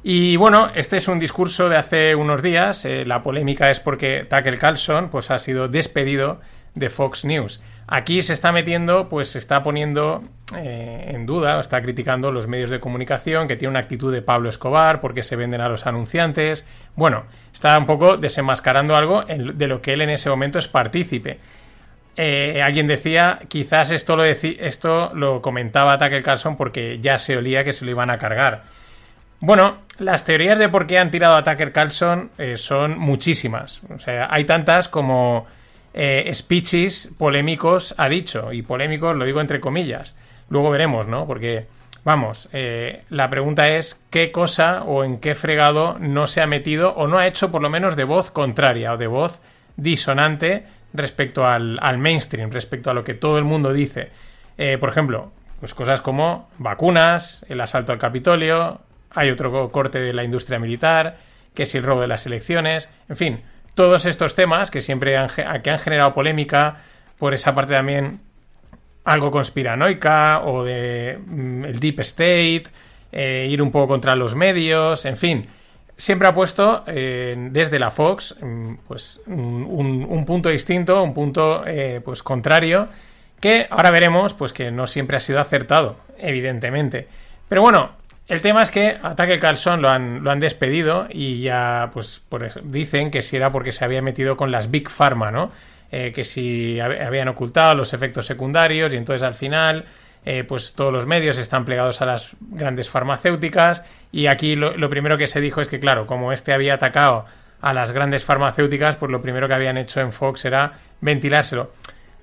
Y bueno, este es un discurso de hace unos días. Eh, la polémica es porque Tucker Carlson pues, ha sido despedido de Fox News. Aquí se está metiendo, pues se está poniendo eh, en duda, o está criticando los medios de comunicación, que tiene una actitud de Pablo Escobar, porque se venden a los anunciantes. Bueno, está un poco desenmascarando algo de lo que él en ese momento es partícipe. Eh, alguien decía, quizás esto lo, esto lo comentaba Tucker Carlson porque ya se olía que se lo iban a cargar. Bueno, las teorías de por qué han tirado a Tucker Carlson eh, son muchísimas. O sea, hay tantas como eh, speeches polémicos ha dicho. Y polémicos lo digo entre comillas. Luego veremos, ¿no? Porque, vamos, eh, la pregunta es qué cosa o en qué fregado no se ha metido o no ha hecho por lo menos de voz contraria o de voz disonante respecto al, mainstream, respecto a lo que todo el mundo dice. por ejemplo, pues cosas como vacunas, el asalto al Capitolio, hay otro corte de la industria militar, que es el robo de las elecciones, en fin, todos estos temas que siempre han, que han generado polémica por esa parte también algo conspiranoica o de mm, el deep state, eh, ir un poco contra los medios, en fin, siempre ha puesto eh, desde la Fox mm, pues un, punto distinto, un punto eh, pues contrario que ahora veremos pues que no siempre ha sido acertado, evidentemente. Pero bueno, el tema es que Ataque Carlson lo han, lo han despedido y ya, pues, por dicen que si era porque se había metido con las Big Pharma, ¿no? Eh, que si habían ocultado los efectos secundarios y entonces al final, eh, pues todos los medios están plegados a las grandes farmacéuticas y aquí lo, lo, primero que se dijo es que, claro, como este había atacado a las grandes farmacéuticas, pues lo primero que habían hecho en Fox era ventilárselo.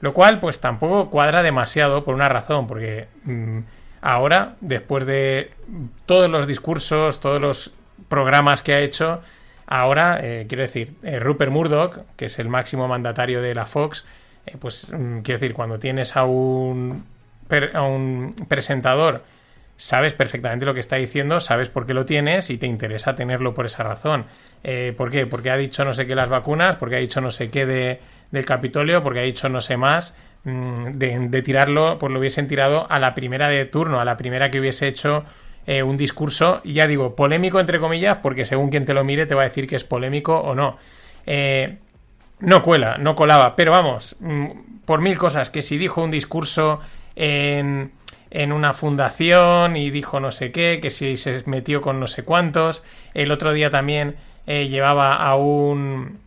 Lo cual, pues tampoco cuadra demasiado por una razón, porque... Mm, ahora, después de todos los discursos, todos los programas que ha hecho, ahora, eh, quiero decir, eh, Rupert Murdoch, que es el máximo mandatario de la Fox, eh, pues mm, quiero decir, cuando tienes a un, a un presentador, sabes perfectamente lo que está diciendo, sabes por qué lo tienes y te interesa tenerlo por esa razón. ¿Por qué? Porque ha dicho no sé qué las vacunas, porque ha dicho no sé qué de, del Capitolio, porque ha dicho no sé más. Mm, de, tirarlo, pues lo hubiesen tirado a la primera de turno, a la primera que hubiese hecho eh, un discurso, ya digo, polémico entre comillas, porque según quien te lo mire te va a decir que es polémico o no. Eh, no cuela, no colaba, pero vamos, mm, por mil cosas, que si dijo un discurso en, en una fundación y dijo no sé qué, que si se metió con no sé cuántos, el otro día también eh, llevaba a un...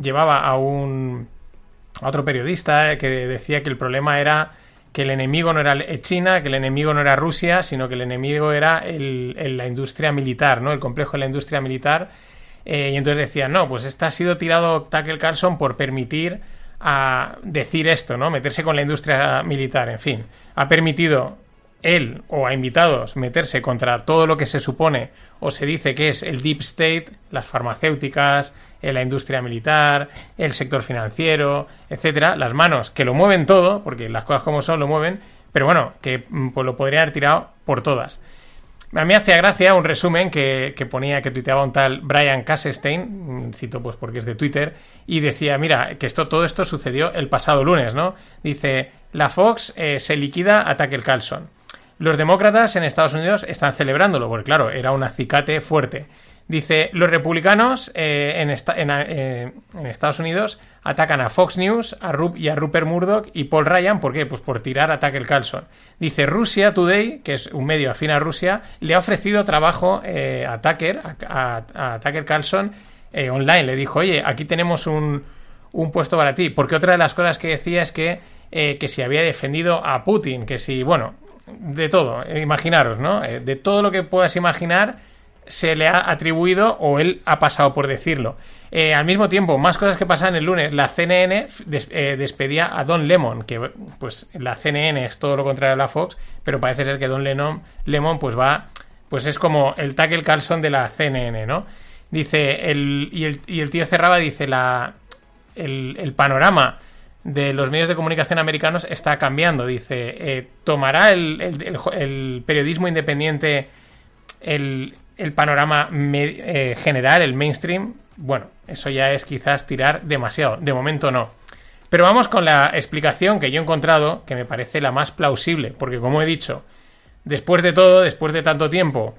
llevaba a un otro periodista eh, que decía que el problema era que el enemigo no era China, que el enemigo no era Rusia, sino que el enemigo era la industria militar, ¿no? El complejo de la industria militar. Eh, y entonces decía, no, pues este ha sido tirado Tucker Carlson por permitir a decir esto, ¿no? Meterse con la industria militar, en fin. Ha permitido él o a invitados meterse contra todo lo que se supone o se dice que es el deep state, las farmacéuticas, eh, la industria militar, el sector financiero, etcétera, las manos que lo mueven todo, porque las cosas como son lo mueven, pero bueno, que mm, pues lo podrían haber tirado por todas. A mí hacía gracia un resumen que, ponía, que tuiteaba un tal Brian Kassenstein, mm, cito pues porque es de Twitter, y decía, mira, que esto, todo esto sucedió el pasado lunes, ¿no? Dice, la Fox eh, se liquida a Tucker Carlson. Los demócratas en Estados Unidos están celebrándolo, porque claro, era un acicate fuerte. Dice, los republicanos eh, eh, en, Estados Unidos atacan a Fox News a y a Rupert Murdoch y Paul Ryan. ¿Por qué? Pues por tirar a Tucker Carlson. Dice, Rusia Today, que es un medio afín a Rusia, le ha ofrecido trabajo eh, a Tucker, a, Tucker Carlson online. Le dijo, oye, aquí tenemos un, un, puesto para ti. Porque otra de las cosas que decía es que, que si había defendido a Putin, que si, bueno, de todo, eh, imaginaros, ¿no? Eh, de todo lo que puedas imaginar se le ha atribuido o él ha pasado por decirlo. Eh, al mismo tiempo, más cosas que pasan el lunes. La CNN despedía a Don Lemon, que pues la CNN es todo lo contrario a la Fox, pero parece ser que Don Lemon, Lemon pues va, pues es como el Tucker Carlson de la CNN, ¿no? Dice, el, y, el, tío cerraba, dice, la, el panorama de los medios de comunicación americanos está cambiando. Dice, eh, ¿tomará el, periodismo independiente el, panorama eh, general, el mainstream? Bueno, eso ya es quizás tirar demasiado. De momento no. Pero vamos con la explicación que yo he encontrado, que me parece la más plausible, porque como he dicho, después de todo, después de tanto tiempo,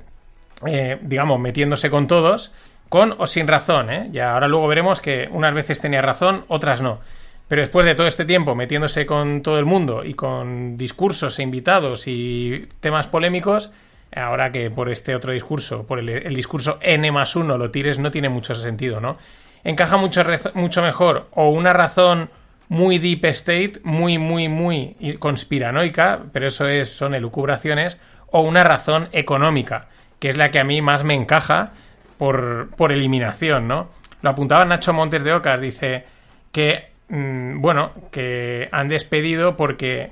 eh, digamos, metiéndose con todos, con o sin razón, ¿eh? Y ahora luego veremos que unas veces tenía razón, otras no. Pero después de todo este tiempo metiéndose con todo el mundo y con discursos e invitados y temas polémicos, ahora que por este otro discurso, por el, discurso N más 1 lo tires, no tiene mucho sentido, ¿no? Encaja mucho, mucho mejor o una razón muy deep state, muy, muy, muy conspiranoica, pero eso es, son elucubraciones, o una razón económica, que es la que a mí más me encaja por, por eliminación, ¿no? Lo apuntaba Nacho Montes de Ocas, dice que, mm, bueno, que han despedido porque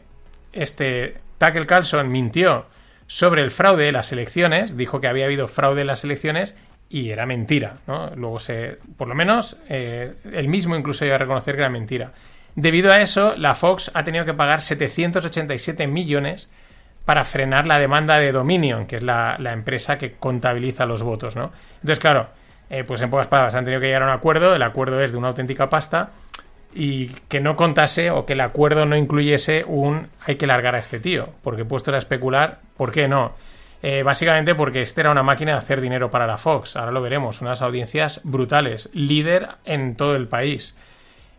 este Tucker Carlson mintió sobre el fraude de las elecciones, dijo que había habido fraude en las elecciones y era mentira, ¿no? Luego se, por lo menos, eh, él mismo incluso iba a reconocer que era mentira. Debido a eso, la Fox ha tenido que pagar 787 millones para frenar la demanda de Dominion, que es la, empresa que contabiliza los votos, ¿no? Entonces, claro, eh, pues en pocas palabras han tenido que llegar a un acuerdo, el acuerdo es de una auténtica pasta, y que no contase o que el acuerdo no incluyese un hay que largar a este tío, porque puestos a especular, ¿por qué no? Eh, básicamente porque este era una máquina de hacer dinero para la Fox, ahora lo veremos, unas audiencias brutales, líder en todo el país.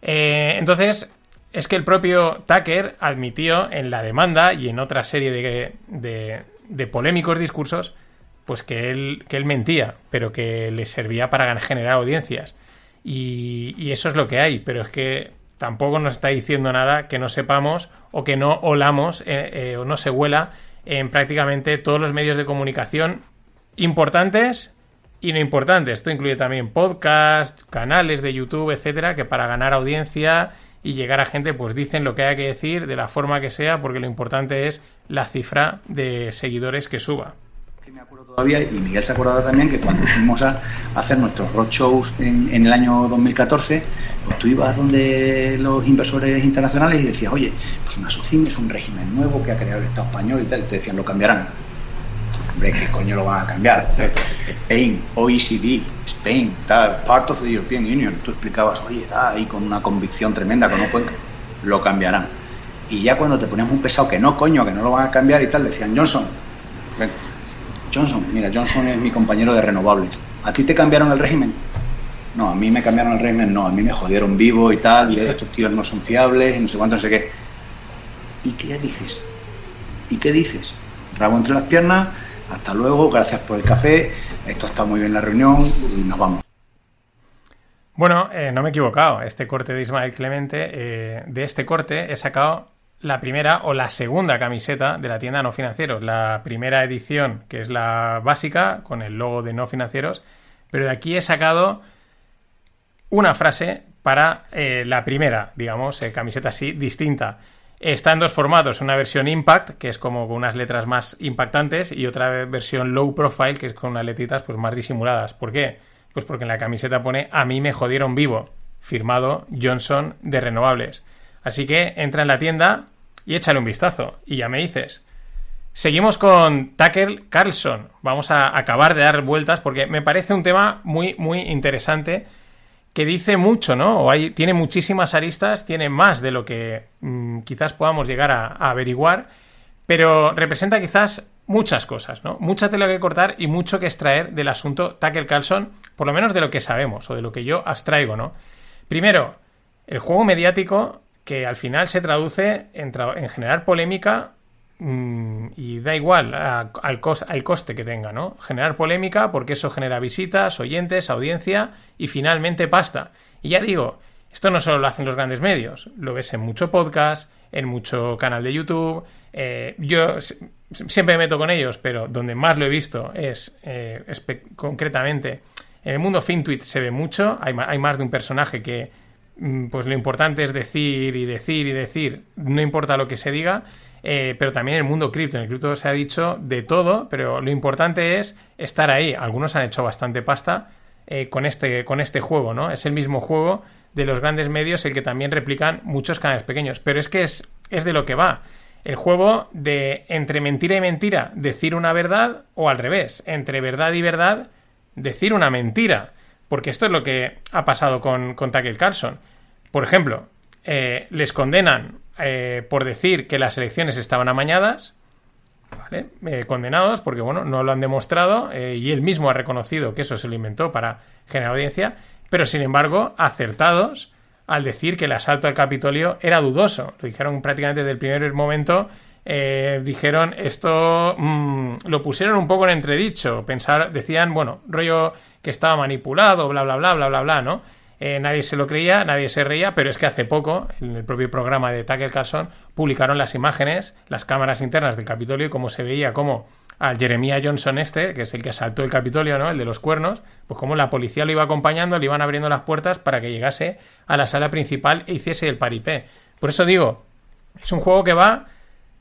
Eh, entonces, es que el propio Tucker admitió en la demanda y en otra serie de, de, polémicos discursos, pues que él, que él mentía, pero que le servía para generar audiencias. Y, eso es lo que hay, pero es que tampoco nos está diciendo nada que no sepamos o que no olamos eh, eh, o no se huela en prácticamente todos los medios de comunicación importantes y no importantes. Esto incluye también podcasts, canales de YouTube, etcétera, que para ganar audiencia y llegar a gente, pues dicen lo que haya que decir de la forma que sea, porque lo importante es la cifra de seguidores que suba todavía, y Miguel se acordaba también que cuando fuimos a, hacer nuestros roadshows en, el año 2014, pues tú ibas donde los inversores internacionales y decías, oye, pues una SOCIM es un régimen nuevo que ha creado el Estado español y tal, y te decían, lo cambiarán. Hombre, ¿qué coño lo van a cambiar? Spain, OECD, Spain, tal, part of the European Union. Tú explicabas, oye, ahí con una convicción tremenda que no pueden, lo cambiarán. Y ya cuando te poníamos un pesado que no, coño, que no lo van a cambiar y tal, decían, Johnson, ven, Johnson, mira, Johnson es mi compañero de renovables. ¿A ti te cambiaron el régimen? No, a mí me cambiaron el régimen, no, a mí me jodieron vivo y tal, y estos tíos no son fiables, y no sé cuánto, no sé qué. ¿Y qué dices? ¿Y qué dices? Rabo entre las piernas, hasta luego, gracias por el café, esto está muy bien la reunión y nos vamos. Bueno, eh, no me he equivocado. Este corte de Ismael Clemente, eh, de este corte he sacado la primera o la segunda camiseta de la tienda No Financieros. La primera edición, que es la básica, con el logo de No Financieros. Pero de aquí he sacado una frase para eh, la primera, digamos, eh, camiseta así, distinta. Está en dos formatos, una versión Impact, que es como con unas letras más impactantes, y otra versión Low Profile, que es con unas letritas pues, más disimuladas. ¿Por qué? Pues porque en la camiseta pone A mí me jodieron vivo, firmado Johnson de Renovables. Así que entra en la tienda, y échale un vistazo y ya me dices. Seguimos con Tucker Carlson. Vamos a acabar de dar vueltas porque me parece un tema muy, muy interesante que dice mucho, ¿no? O hay, tiene muchísimas aristas, tiene más de lo que mm, quizás podamos llegar a, averiguar, pero representa quizás muchas cosas, ¿no? Mucha tela que cortar y mucho que extraer del asunto Tucker Carlson, por lo menos de lo que sabemos o de lo que yo abstraigo, ¿no? Primero, el juego mediático que al final se traduce en, generar polémica mm, y da igual al, coste que tenga, ¿no? Generar polémica porque eso genera visitas, oyentes, audiencia y finalmente pasta. Y ya digo, esto no solo lo hacen los grandes medios, lo ves en mucho podcast, en mucho canal de YouTube. Eh, yo siempre me meto con ellos, pero donde más lo he visto es, eh, concretamente en el mundo FinTweet se ve mucho. Hay, más de un personaje que pues lo importante es decir y decir y decir, no importa lo que se diga, eh, pero también en el mundo cripto. En el cripto se ha dicho de todo, pero lo importante es estar ahí. Algunos han hecho bastante pasta eh, con, este, con este juego, ¿no? Es el mismo juego de los grandes medios el que también replican muchos canales pequeños, pero es que es, es de lo que va. El juego de entre mentira y mentira decir una verdad o al revés, entre verdad y verdad decir una mentira. Porque esto es lo que ha pasado con, con Tucker Carlson. Por ejemplo, eh, les condenan eh, por decir que las elecciones estaban amañadas. ¿vale? Eh, condenados porque, bueno, no lo han demostrado eh, y él mismo ha reconocido que eso se lo inventó para generar audiencia, pero sin embargo, acertados al decir que el asalto al Capitolio era dudoso. Lo dijeron prácticamente desde el primer momento. Eh, dijeron esto mm, lo pusieron un poco en entredicho pensar decían bueno rollo que estaba manipulado bla bla bla bla bla bla no eh, nadie se lo creía, nadie se reía, pero es que hace poco, en el propio programa de Tucker Carlson, publicaron las imágenes, las cámaras internas del Capitolio y cómo se veía cómo al Jeremiah Johnson este, que es el que asaltó el Capitolio, ¿no? El de los cuernos, pues como la policía lo iba acompañando, le iban abriendo las puertas para que llegase a la sala principal e hiciese el paripé. Por eso digo, es un juego que va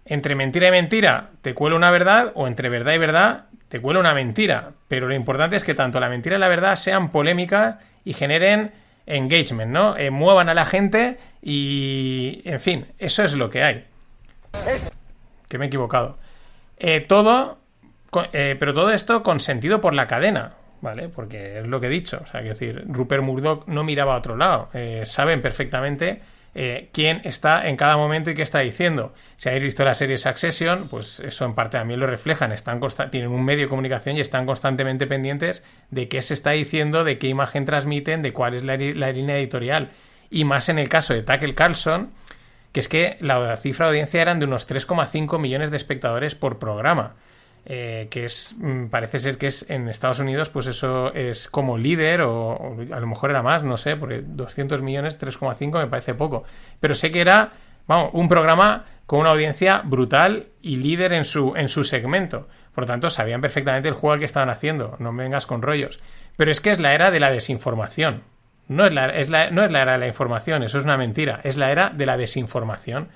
entre mentira y mentira, te cuela una verdad, o entre verdad y verdad, te cuela una mentira. Pero lo importante es que tanto la mentira y la verdad sean polémicas y generen engagement, ¿no? Eh, muevan a la gente y, en fin, eso es lo que hay. Que me he equivocado. Eh, todo, eh, pero todo esto consentido por la cadena, ¿vale? Porque es lo que he dicho. O sea, quiero decir, Rupert Murdoch no miraba a otro lado. saben perfectamente eh, quién está en cada momento y qué está diciendo. Si habéis visto la serie Succession, pues eso en parte también lo reflejan. Están tienen un medio de comunicación y están constantemente pendientes de qué se está diciendo, de qué imagen transmiten, de cuál es la, línea editorial. Y más en el caso de Tucker Carlson, que es que la cifra de audiencia eran de unos 3,5 millones de espectadores por programa. Eh, que es, mm, parece ser que es en Estados Unidos, pues eso es como líder, o, a lo mejor era más, no sé, porque 200 millones, 3,5 me parece poco. Pero sé que era, vamos, un programa con una audiencia brutal y líder en su, en su segmento. Por lo tanto, sabían perfectamente el juego que estaban haciendo, no vengas con rollos. Pero es que es la era de la desinformación. No es la, es la, no es la era de la información, eso es una mentira, es la era de la desinformación.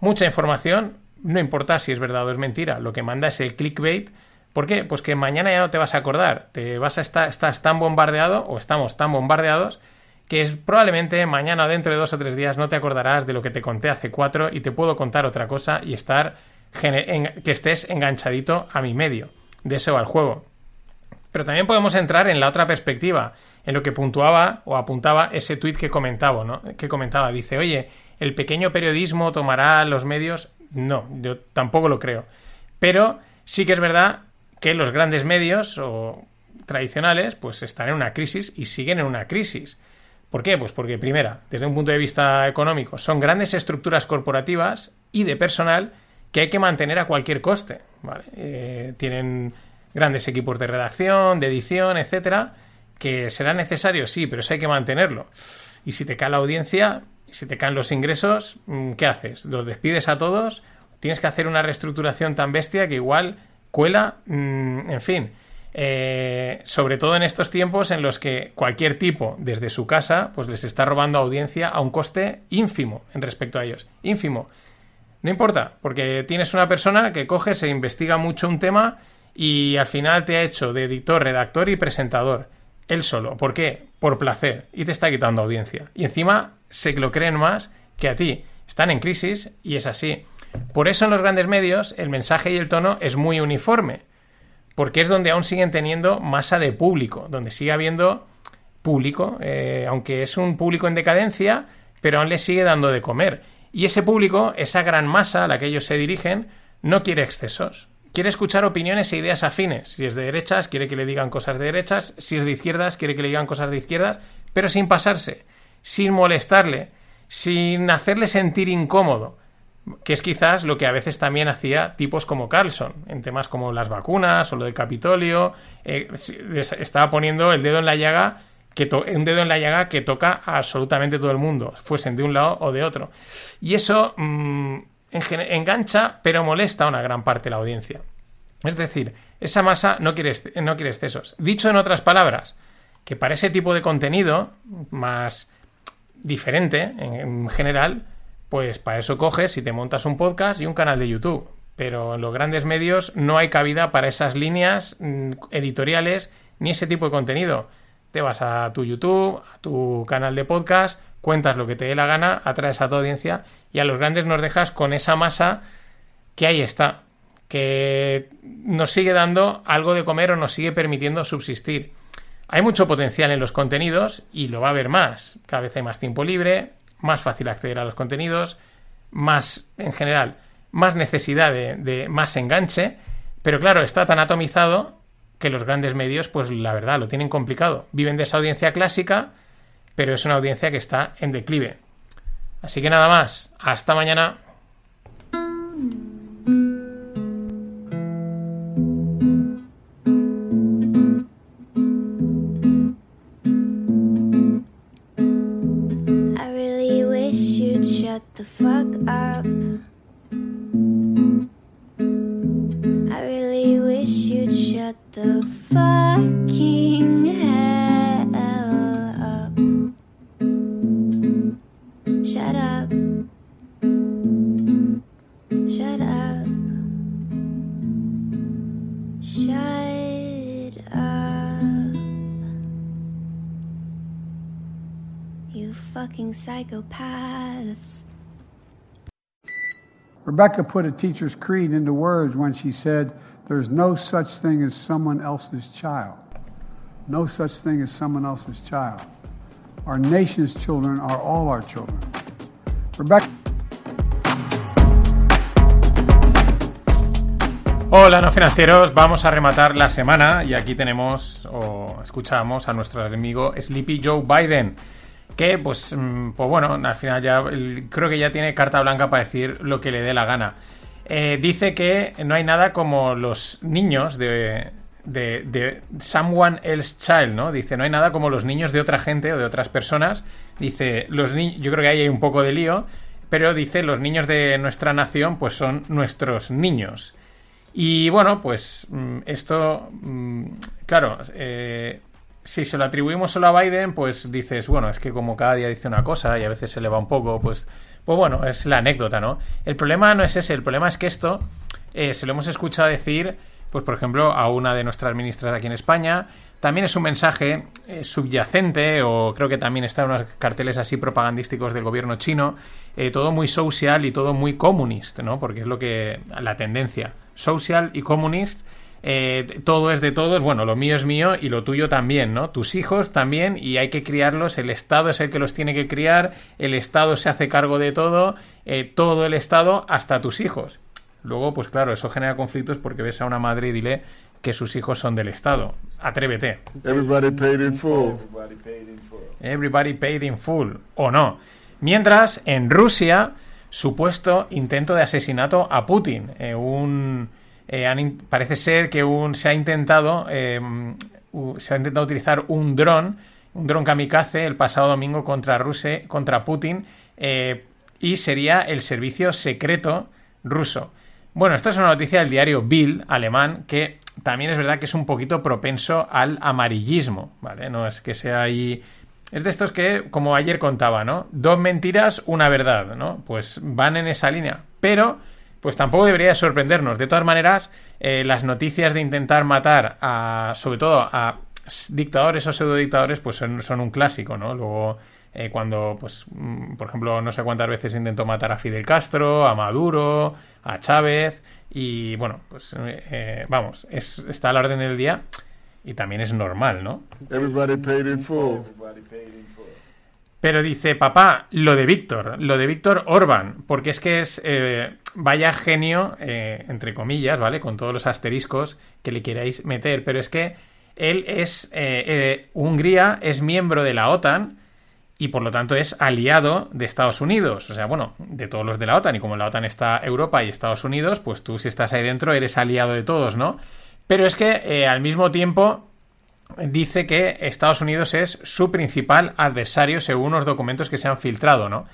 Mucha información no importa si es verdad o es mentira, lo que manda es el clickbait. ¿Por qué? Pues que mañana ya no te vas a acordar, te vas a estar, estás tan bombardeado o estamos tan bombardeados que es probablemente mañana dentro de dos o tres días no te acordarás de lo que te conté hace cuatro y te puedo contar otra cosa y estar que estés enganchadito a mi medio, de eso al juego. Pero también podemos entrar en la otra perspectiva, en lo que puntuaba o apuntaba ese tuit que comentaba, ¿no? Que comentaba, dice, oye, el pequeño periodismo tomará los medios. No, yo tampoco lo creo. Pero sí que es verdad que los grandes medios o tradicionales pues están en una crisis y siguen en una crisis. ¿Por qué? Pues porque, primera, desde un punto de vista económico, son grandes estructuras corporativas y de personal que hay que mantener a cualquier coste. Eh, tienen grandes equipos de redacción, de edición, etcétera, que será necesario, sí, pero eso hay que mantenerlo. Y si te cae la audiencia, si te caen los ingresos, mm, ¿qué haces? ¿Los despides a todos? Tienes que hacer una reestructuración tan bestia que igual cuela, mm, en fin. Eh, sobre todo en estos tiempos en los que cualquier tipo desde su casa pues les está robando audiencia a un coste ínfimo en respecto a ellos. Ínfimo. No importa, porque tienes una persona que coge, se investiga mucho un tema y al final te ha hecho de editor, redactor y presentador. Él solo. ¿Por qué? Por placer. Y te está quitando audiencia. Y encima se lo creen más que a ti. Están en crisis y es así. Por eso en los grandes medios el mensaje y el tono es muy uniforme. Porque es donde aún siguen teniendo masa de público. Donde sigue habiendo público. Eh, aunque es un público en decadencia, pero aún le sigue dando de comer. Y ese público, esa gran masa a la que ellos se dirigen, no quiere excesos quiere escuchar opiniones e ideas afines. Si es de derechas, quiere que le digan cosas de derechas. Si es de izquierdas, quiere que le digan cosas de izquierdas, pero sin pasarse, sin molestarle, sin hacerle sentir incómodo. Que es quizás lo que a veces también hacía tipos como Carlson, en temas como las vacunas o lo del Capitolio. Eh, estaba poniendo el dedo en la llaga que un dedo en la llaga que toca a absolutamente todo el mundo, fuesen de un lado o de otro. Y eso mm, engancha, pero molesta a una gran parte de la audiencia. Es decir, esa masa no quiere, no quiere excesos. Dicho en otras palabras, que para ese tipo de contenido más diferente en general, pues para eso coges y te montas un podcast y un canal de YouTube. Pero en los grandes medios no hay cabida para esas líneas mm, editoriales ni ese tipo de contenido. Te vas a tu YouTube, a tu canal de podcast, cuentas lo que te dé la gana, atraes a tu audiencia y a los grandes nos dejas con esa masa que ahí está, que nos sigue dando algo de comer o nos sigue permitiendo subsistir. Hay mucho potencial en los contenidos y lo va a haber más. Cada vez hay más tiempo libre, más fácil acceder a los contenidos, más en general. más necesidad de, de más enganche, pero claro, está tan atomizado que los grandes medios, pues la verdad, lo tienen complicado. Viven de esa audiencia clásica, pero es una audiencia que está en declive. Así que nada más, hasta mañana. The fuck fucking psychopaths. Rebecca put a teacher's creed into words when she said, There's no such thing as someone else's child. No such thing as someone else's child. Our nation's children are all our children. Rebecca. Hola, no financieros. Vamos a rematar la semana y aquí tenemos o escuchamos a nuestro amigo Sleepy Joe Biden. Que, pues, mm, pues bueno, al final ya creo que ya tiene carta blanca para decir lo que le dé la gana. Eh, dice que no hay nada como los niños de, de, de someone else child, ¿no? Dice, no hay nada como los niños de otra gente o de otras personas. Dice, los ni yo creo que ahí hay un poco de lío, pero dice, los niños de nuestra nación, pues son nuestros niños. Y bueno, pues mm, esto, mm, claro, eh, si se lo atribuimos solo a Biden, pues dices, bueno, es que como cada día dice una cosa y a veces se le va un poco, pues, pues bueno, es la anécdota, ¿no? El problema no es ese, el problema es que esto eh, se lo hemos escuchado decir, pues por ejemplo, a una de nuestras ministras aquí en España. También es un mensaje eh, subyacente, o creo que también está en unos carteles así propagandísticos del gobierno chino, eh, todo muy social y todo muy comunista, ¿no? Porque es lo que la tendencia. Social y comunist, eh, todo es de todos, bueno, lo mío es mío y lo tuyo también, ¿no? Tus hijos también y hay que criarlos, el Estado es el que los tiene que criar, el Estado se hace cargo de todo, eh, todo el Estado hasta tus hijos. Luego, pues claro, eso genera conflictos porque ves a una madre y dile que sus hijos son del Estado. Atrévete. Everybody paid in full. Everybody paid in full. O no. Mientras, en Rusia, supuesto intento de asesinato a Putin. Eh, un, eh, parece ser que un, se ha intentado eh, se ha intentado utilizar un dron, un dron kamikaze, el pasado domingo contra Rusia, contra Putin, eh, y sería el servicio secreto ruso. Bueno, esto es una noticia del diario Bild, alemán, que también es verdad que es un poquito propenso al amarillismo, ¿vale? No es que sea ahí... Es de estos que, como ayer contaba, ¿no? Dos mentiras, una verdad, ¿no? Pues van en esa línea. Pero, pues tampoco debería sorprendernos. De todas maneras, eh, las noticias de intentar matar a, sobre todo a dictadores o pseudodictadores, pues son, son un clásico, ¿no? Luego, eh, cuando, pues, mm, por ejemplo, no sé cuántas veces intentó matar a Fidel Castro, a Maduro, a Chávez, y bueno, pues, eh, vamos, es, está a la orden del día y también es normal, ¿no? Everybody paid in full. Pero dice, papá, lo de Víctor, lo de Víctor Orban, porque es que es, eh, vaya genio, eh, entre comillas, ¿vale? Con todos los asteriscos que le queráis meter, pero es que él es, eh, Hungría es miembro de la OTAN y por lo tanto es aliado de Estados Unidos, o sea, bueno, de todos los de la OTAN, y como la OTAN está Europa y Estados Unidos, pues tú si estás ahí dentro eres aliado de todos, ¿no? Pero es que al mismo tiempo dice que Estados Unidos es su principal adversario según los documentos que se han filtrado, ¿no?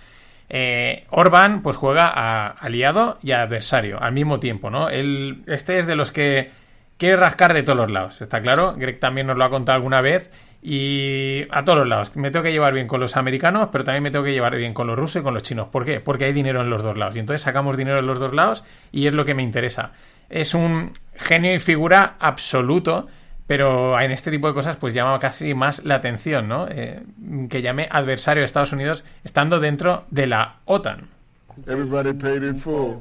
Eh, Orban pues juega a aliado y a adversario al mismo tiempo, ¿no? Este es de los que quiere rascar de todos los lados, ¿está claro? Greg también nos lo ha contado alguna vez y a todos los lados. Me tengo que llevar bien con los americanos, pero también me tengo que llevar bien con los rusos y con los chinos. ¿Por qué? Porque hay dinero en los dos lados y entonces sacamos dinero en los dos lados y es lo que me interesa. Es un genio y figura absoluto pero en este tipo de cosas pues llama casi más la atención, ¿no? Eh, que llame adversario de Estados Unidos estando dentro de la OTAN. Everybody paid in full.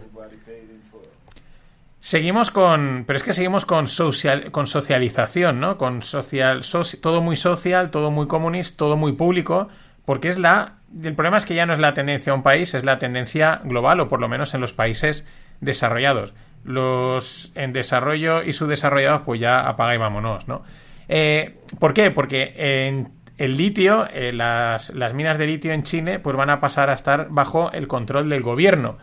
Seguimos con, pero es que seguimos con social, con socialización, ¿no? Con social, soci- todo muy social, todo muy comunista, todo muy público, porque es la, el problema es que ya no es la tendencia a un país, es la tendencia global o por lo menos en los países desarrollados. Los en desarrollo y subdesarrollados, pues ya apaga y vámonos, ¿no? Eh, ¿Por qué? Porque en el litio, eh, las, las minas de litio en Chile, pues van a pasar a estar bajo el control del gobierno.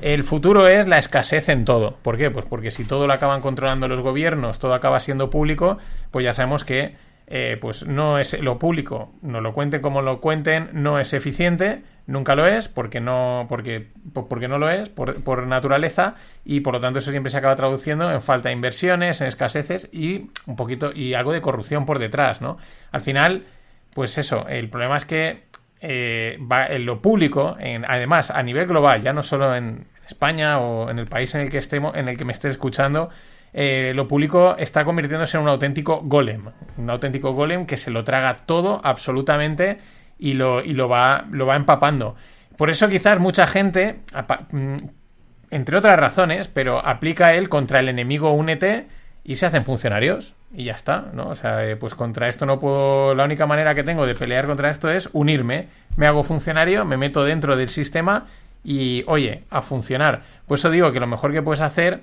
El futuro es la escasez en todo. ¿Por qué? Pues porque si todo lo acaban controlando los gobiernos, todo acaba siendo público, pues ya sabemos que eh, pues no es lo público, no lo cuenten como lo cuenten, no es eficiente, nunca lo es, porque no, porque, porque no lo es, por, naturaleza, y por lo tanto eso siempre se acaba traduciendo en falta de inversiones, en escaseces y un poquito, y algo de corrupción por detrás, ¿no? Al final, pues eso, el problema es que eh, va en lo público, en, además a nivel global, ya no solo en España o en el país en el que estemos, en el que me esté escuchando, eh, lo público está convirtiéndose en un auténtico golem, un auténtico golem que se lo traga todo absolutamente y lo, y lo va, lo va empapando. Por eso quizás mucha gente, mm, entre otras razones, pero aplica él contra el enemigo únete y se hacen funcionarios y ya está, ¿no? O sea, eh, pues contra esto no puedo, la única manera que tengo de pelear contra esto es unirme, me hago funcionario, me meto dentro del sistema y, oye, a funcionar. Pues eso digo que lo mejor que puedes hacer,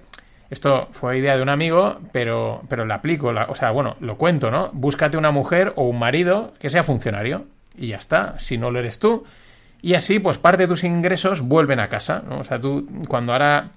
esto fue idea de un amigo, pero, pero la aplico, o sea, bueno, lo cuento, ¿no? Búscate una mujer o un marido que sea funcionario y ya está, si no lo eres tú. Y así, pues parte de tus ingresos vuelven a casa. O sea, tú cuando ahora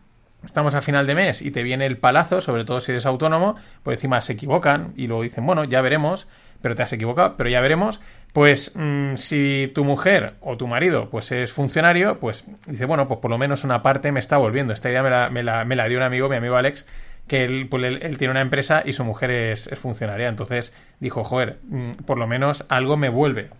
estamos a final de mes y te viene el palazo, sobre todo si eres autónomo, pues encima se equivocan y luego dicen, bueno, ya veremos, pero te has equivocado, pero ya veremos, pues mmm, si tu mujer o tu marido pues es funcionario, pues dice, bueno, pues por lo menos una parte me está volviendo. Esta idea me la, me la, me la dio un amigo, mi amigo Alex, que él, pues, él, él, tiene una empresa y su mujer es, es, funcionaria. Entonces dijo, joder, mmm, por lo menos algo me vuelve.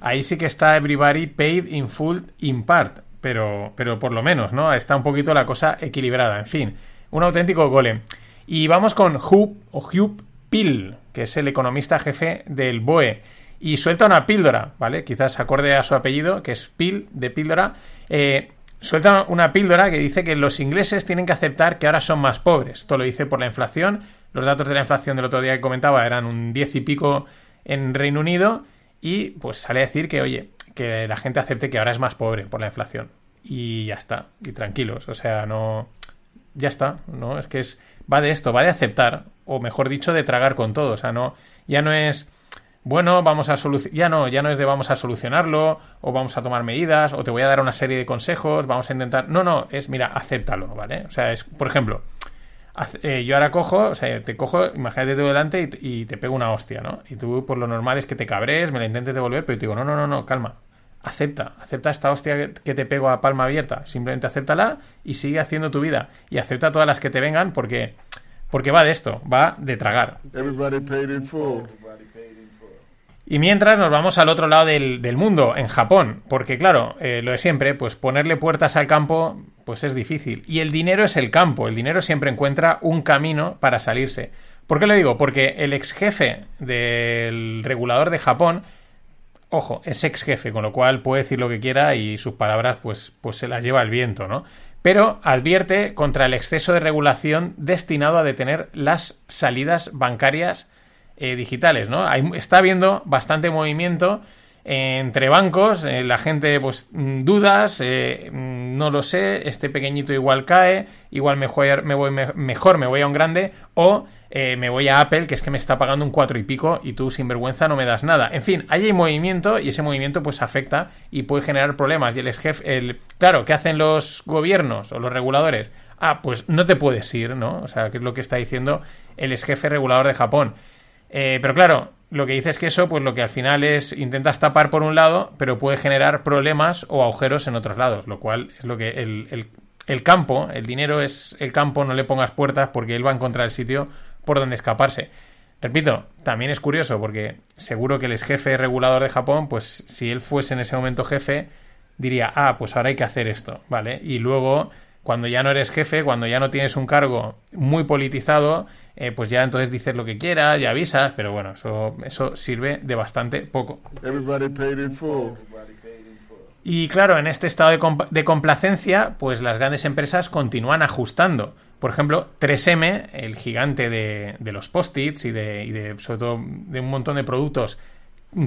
Ahí sí que está everybody paid in full in part pero, pero por lo menos, ¿no? Está un poquito la cosa equilibrada. En fin, un auténtico golem. Y vamos con Hugh o Hugh Pill, que es el economista jefe del BOE. Y suelta una píldora, ¿vale? Quizás acorde a su apellido, que es Pill, de píldora. Eh, suelta una píldora que dice que los ingleses tienen que aceptar que ahora son más pobres. Esto lo dice por la inflación. Los datos de la inflación del otro día que comentaba eran un 10 y pico en Reino Unido. Y pues sale a decir que, oye, que la gente acepte que ahora es más pobre por la inflación. Y ya está, y tranquilos, o sea, no... Ya está, ¿no? Es que es... Va de esto, va de aceptar, o mejor dicho, de tragar con todo, o sea, no... Ya no es... Bueno, vamos a solucionar. Ya no, ya no es de vamos a solucionarlo, o vamos a tomar medidas, o te voy a dar una serie de consejos, vamos a intentar. No, no, es mira, acéptalo, ¿vale? O sea, es, por ejemplo, eh, yo ahora cojo, o sea, te cojo, imagínate tú delante y, y, te pego una hostia, ¿no? Y tú, por lo normal es que te cabres, me la intentes devolver, pero te digo, no, no, no, no, calma. Acepta, acepta esta hostia que te pego a palma abierta. Simplemente acéptala y sigue haciendo tu vida. Y acepta todas las que te vengan porque, porque va de esto, va de tragar. Y mientras nos vamos al otro lado del, del mundo, en Japón, porque claro, eh, lo de siempre, pues ponerle puertas al campo, pues es difícil. Y el dinero es el campo, el dinero siempre encuentra un camino para salirse. ¿Por qué lo digo? Porque el ex jefe del regulador de Japón, ojo, es ex jefe, con lo cual puede decir lo que quiera y sus palabras pues, pues se las lleva el viento, ¿no? Pero advierte contra el exceso de regulación destinado a detener las salidas bancarias eh, digitales, ¿no? Está habiendo bastante movimiento entre bancos, eh, la gente pues mm, dudas, eh, mm, no lo sé, este pequeñito igual cae, igual mejor me voy, me, mejor me voy a un grande o eh, me voy a Apple que es que me está pagando un cuatro y pico y tú sin vergüenza no me das nada. En fin, ahí hay movimiento y ese movimiento pues afecta y puede generar problemas y el jefe, el claro, ¿qué hacen los gobiernos o los reguladores? Ah, pues no te puedes ir, ¿no? O sea, que es lo que está diciendo el ex jefe regulador de Japón. Eh, pero claro, lo que dice es que eso, pues lo que al final es, intentas tapar por un lado, pero puede generar problemas o agujeros en otros lados, lo cual es lo que el, el, el campo, el dinero es el campo, no le pongas puertas porque él va a encontrar el sitio por donde escaparse. Repito, también es curioso porque seguro que el ex jefe regulador de Japón, pues si él fuese en ese momento jefe, diría, ah, pues ahora hay que hacer esto, ¿vale? Y luego, cuando ya no eres jefe, cuando ya no tienes un cargo muy politizado, eh, pues ya entonces dices lo que quieras, ya avisas, pero bueno, eso, eso sirve de bastante poco. Y claro, en este estado de, comp de, complacencia, pues las grandes empresas continúan ajustando. Por ejemplo, 3M, el gigante de, los post-its y, de, y de, sobre todo, de un montón de productos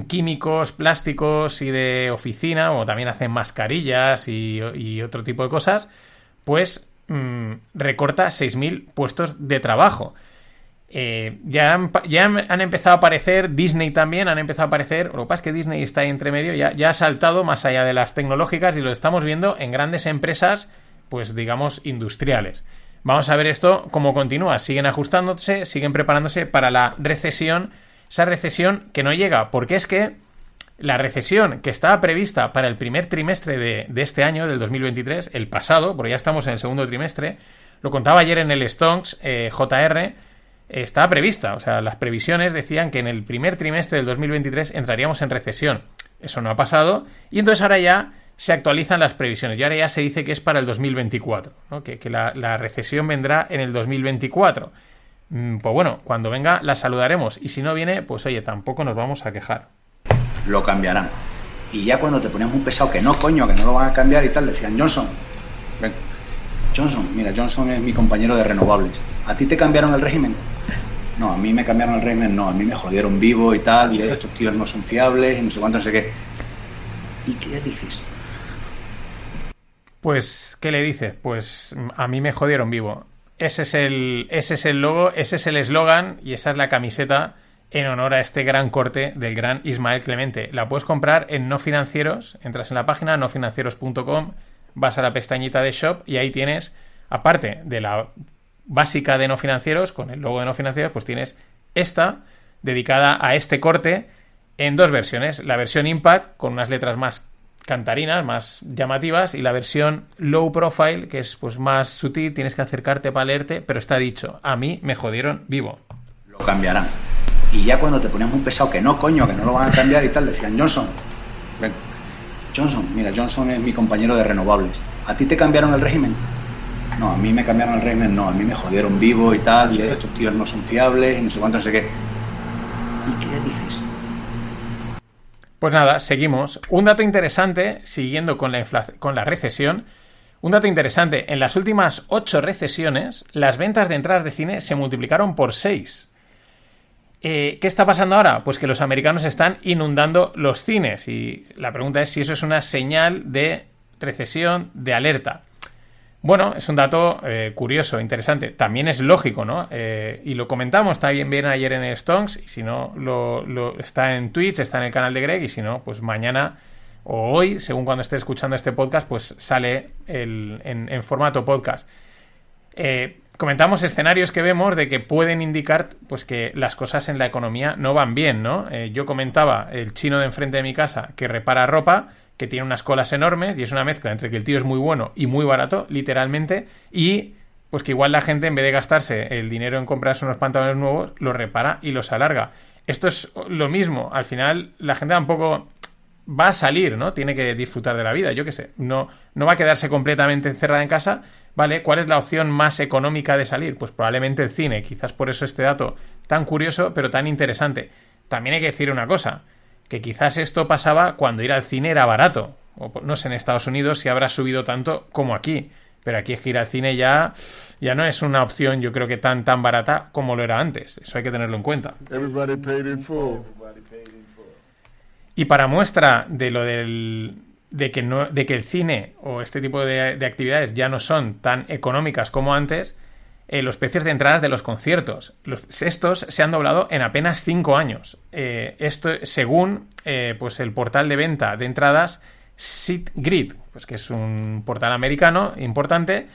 químicos, plásticos y de oficina, o también hacen mascarillas y, otro tipo de cosas, pues mm, recorta 6.000 puestos de trabajo. Eh, ya, han, empezado a aparecer, Disney también han empezado a aparecer, lo que pasa es que Disney está ahí entre medio, ya, ha saltado más allá de las tecnológicas y lo estamos viendo en grandes empresas, pues digamos, industriales. Vamos a ver esto cómo continúa. Siguen ajustándose, siguen preparándose para la recesión, esa recesión que no llega, porque es que la recesión que estaba prevista para el primer trimestre de, de este año, del 2023, el pasado, porque ya estamos en el segundo trimestre, lo contaba ayer en el Stonks eh, JR, estaba prevista. O sea, las previsiones decían que en el primer trimestre del 2023 entraríamos en recesión. Eso no ha pasado. Y entonces ahora ya se actualizan las previsiones. Y ahora ya se dice que es para el 2024. Que, la, recesión vendrá en el 2024. Mm, pues bueno, cuando venga la saludaremos. Y si no viene, pues oye, tampoco nos vamos a quejar. Lo cambiarán. Y ya cuando te poníamos un pesado que no, coño, que no lo van a cambiar y tal, decían Johnson. Johnson, mira, Johnson es mi compañero de renovables. ¿A ti te cambiaron el régimen? No, a mí me cambiaron el régimen, no, a mí me jodieron vivo y tal, y estos tíos no son fiables, y no sé cuánto, no sé qué. ¿Y qué le dices? Pues, ¿qué le dices? Pues a mí me jodieron vivo. Ese es el, ese es el logo, ese es el eslogan y esa es la camiseta en honor a este gran corte del gran Ismael Clemente. La puedes comprar en no financieros, entras en la página nofinancieros.com, vas a la pestañita de shop y ahí tienes, aparte de la básica de no financieros, con el logo de no financieros, pues tienes esta dedicada a este corte en dos versiones. La versión Impact, con unas letras más cantarinas, más llamativas, y la versión Low Profile, que es pues más sutil, tienes que acercarte para leerte, pero está dicho, a mí me jodieron vivo. Lo cambiarán. Y ya cuando te poníamos un pesado que no, coño, que no lo van a cambiar y tal, decían Johnson. Johnson, mira, Johnson es mi compañero de renovables. ¿A ti te cambiaron el régimen? No, a mí me cambiaron el régimen, no, a mí me jodieron vivo y tal, y estos tíos no son fiables, y no sé cuánto, no sé qué. ¿Y qué dices? Pues nada, seguimos. Un dato interesante, siguiendo con la, con la recesión, un dato interesante, en las últimas ocho recesiones, las ventas de entradas de cine se multiplicaron por seis. Eh, ¿Qué está pasando ahora? Pues que los americanos están inundando los cines y la pregunta es si eso es una señal de recesión, de alerta. Bueno, es un dato eh, curioso, interesante. También es lógico, ¿no? Eh, y lo comentamos, está bien, ayer en Stonks, y si no, lo, está en Twitch, está en el canal de Greg, y si no, pues mañana o hoy, según cuando esté escuchando este podcast, pues sale en, formato podcast. Eh, comentamos escenarios que vemos de que pueden indicar pues que las cosas en la economía no van bien, ¿no? yo comentaba el chino de enfrente de mi casa que repara ropa que tiene unas colas enormes y es una mezcla entre que el tío es muy bueno y muy barato, literalmente, y pues que igual la gente en vez de gastarse el dinero en comprarse unos pantalones nuevos, los repara y los alarga. Esto es lo mismo, al final la gente tampoco va a salir, ¿no? Tiene que disfrutar de la vida, yo qué sé, no, no va a quedarse completamente encerrada en casa, ¿vale? ¿Cuál es la opción más económica de salir? Pues probablemente el cine, quizás por eso este dato tan curioso, pero tan interesante. También hay que decir una cosa, que quizás esto pasaba cuando ir al cine era barato. O no sé en Estados Unidos si habrá subido tanto como aquí. Pero aquí es que ir al cine ya, ya no es una opción, yo creo que tan tan barata como lo era antes. Eso hay que tenerlo en cuenta. Y para muestra de lo del, de que, no, de que el cine o este tipo de, de actividades ya no son tan económicas como antes, eh, los precios de entradas de los conciertos. estos se han doblado en apenas 5 años. Eh, esto según eh, pues el portal de venta de entradas SitGrid, pues que es un portal americano importante.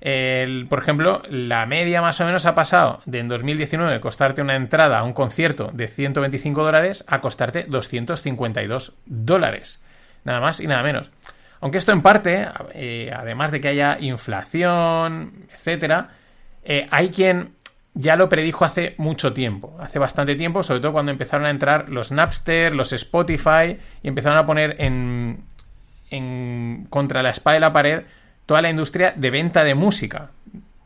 por ejemplo, la media más o menos ha pasado de en 2019 costarte una entrada a un concierto de 125 dólares a costarte 252 dólares. Nada más y nada menos. Aunque esto en parte, además de que haya inflación, etcétera, eh, hay quien ya lo predijo hace mucho tiempo, hace bastante tiempo, sobre todo cuando empezaron a entrar los Napster, los Spotify y empezaron a poner en, contra la espada de la pared toda la industria de venta de música.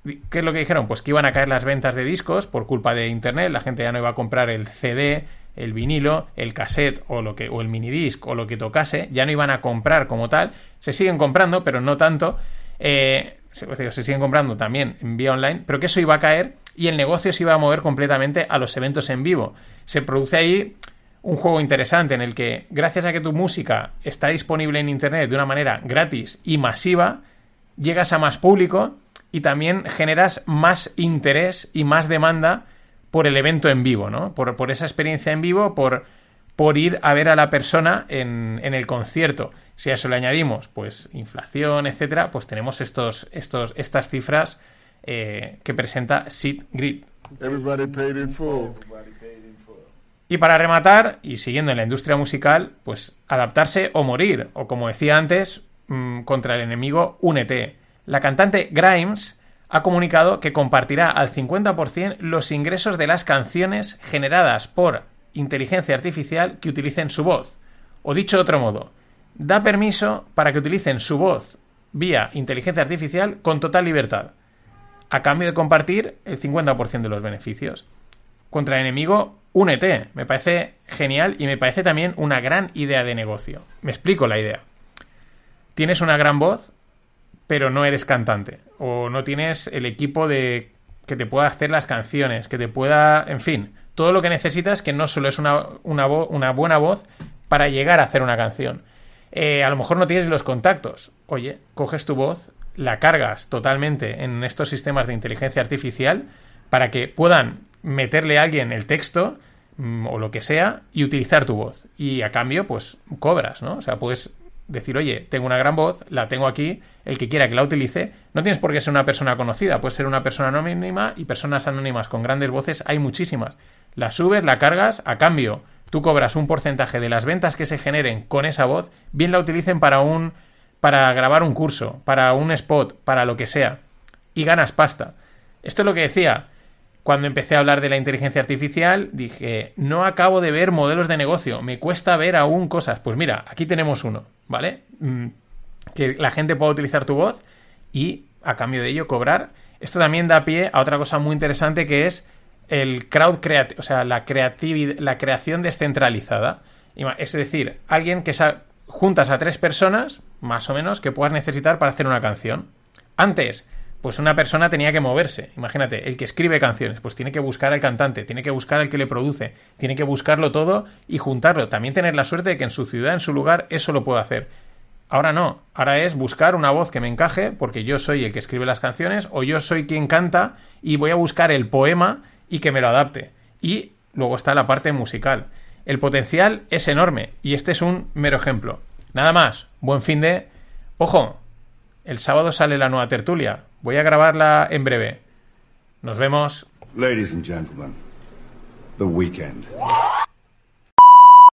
¿Qué es lo que dijeron? Pues que iban a caer las ventas de discos por culpa de Internet, la gente ya no iba a comprar el CD, el vinilo, el cassette o, lo que, o el minidisc o lo que tocase, ya no iban a comprar como tal, se siguen comprando, pero no tanto. Eh, se, se siguen comprando también en vía online, pero que eso iba a caer y el negocio se iba a mover completamente a los eventos en vivo. Se produce ahí un juego interesante en el que, gracias a que tu música está disponible en Internet de una manera gratis y masiva, llegas a más público y también generas más interés y más demanda por el evento en vivo, ¿no? Por, por esa experiencia en vivo, por, por ir a ver a la persona en, en, el concierto. Si a eso le añadimos, pues, inflación, etcétera, pues tenemos estos, estos, estas cifras eh, que presenta Sid Grid. Everybody paid in full. Y para rematar, y siguiendo en la industria musical, pues adaptarse o morir, o como decía antes, mmm, contra el enemigo, únete. La cantante Grimes ha comunicado que compartirá al 50% los ingresos de las canciones generadas por inteligencia artificial que utilicen su voz. O dicho de otro modo, da permiso para que utilicen su voz vía inteligencia artificial con total libertad, a cambio de compartir el 50% de los beneficios. Contra el enemigo, únete. Me parece genial y me parece también una gran idea de negocio. Me explico la idea. Tienes una gran voz, pero no eres cantante. O no tienes el equipo de que te pueda hacer las canciones, que te pueda, en fin, todo lo que necesitas que no solo es una, una, una buena voz para llegar a hacer una canción. Eh, a lo mejor no tienes los contactos. Oye, coges tu voz, la cargas totalmente en estos sistemas de inteligencia artificial para que puedan meterle a alguien el texto mm, o lo que sea y utilizar tu voz. Y a cambio, pues cobras, ¿no? O sea, puedes decir, oye, tengo una gran voz, la tengo aquí, el que quiera que la utilice, no tienes por qué ser una persona conocida, puedes ser una persona anónima y personas anónimas con grandes voces hay muchísimas. La subes, la cargas, a cambio, tú cobras un porcentaje de las ventas que se generen con esa voz, bien la utilicen para un para grabar un curso, para un spot, para lo que sea, y ganas pasta. Esto es lo que decía, cuando empecé a hablar de la inteligencia artificial, dije, no acabo de ver modelos de negocio, me cuesta ver aún cosas. Pues mira, aquí tenemos uno, ¿vale? Mm, que la gente pueda utilizar tu voz y a cambio de ello cobrar. Esto también da pie a otra cosa muy interesante que es el crowd creative, o sea, la, creatividad, la creación descentralizada. Es decir, alguien que juntas a tres personas, más o menos, que puedas necesitar para hacer una canción. Antes, pues una persona tenía que moverse. Imagínate, el que escribe canciones, pues tiene que buscar al cantante, tiene que buscar al que le produce, tiene que buscarlo todo y juntarlo. También tener la suerte de que en su ciudad, en su lugar, eso lo pueda hacer. Ahora no, ahora es buscar una voz que me encaje, porque yo soy el que escribe las canciones, o yo soy quien canta, y voy a buscar el poema y que me lo adapte. Y luego está la parte musical. El potencial es enorme, y este es un mero ejemplo. Nada más, buen fin de... Ojo, el sábado sale la nueva tertulia. Voy a grabarla en breve. Nos vemos. Ladies and gentlemen, the weekend.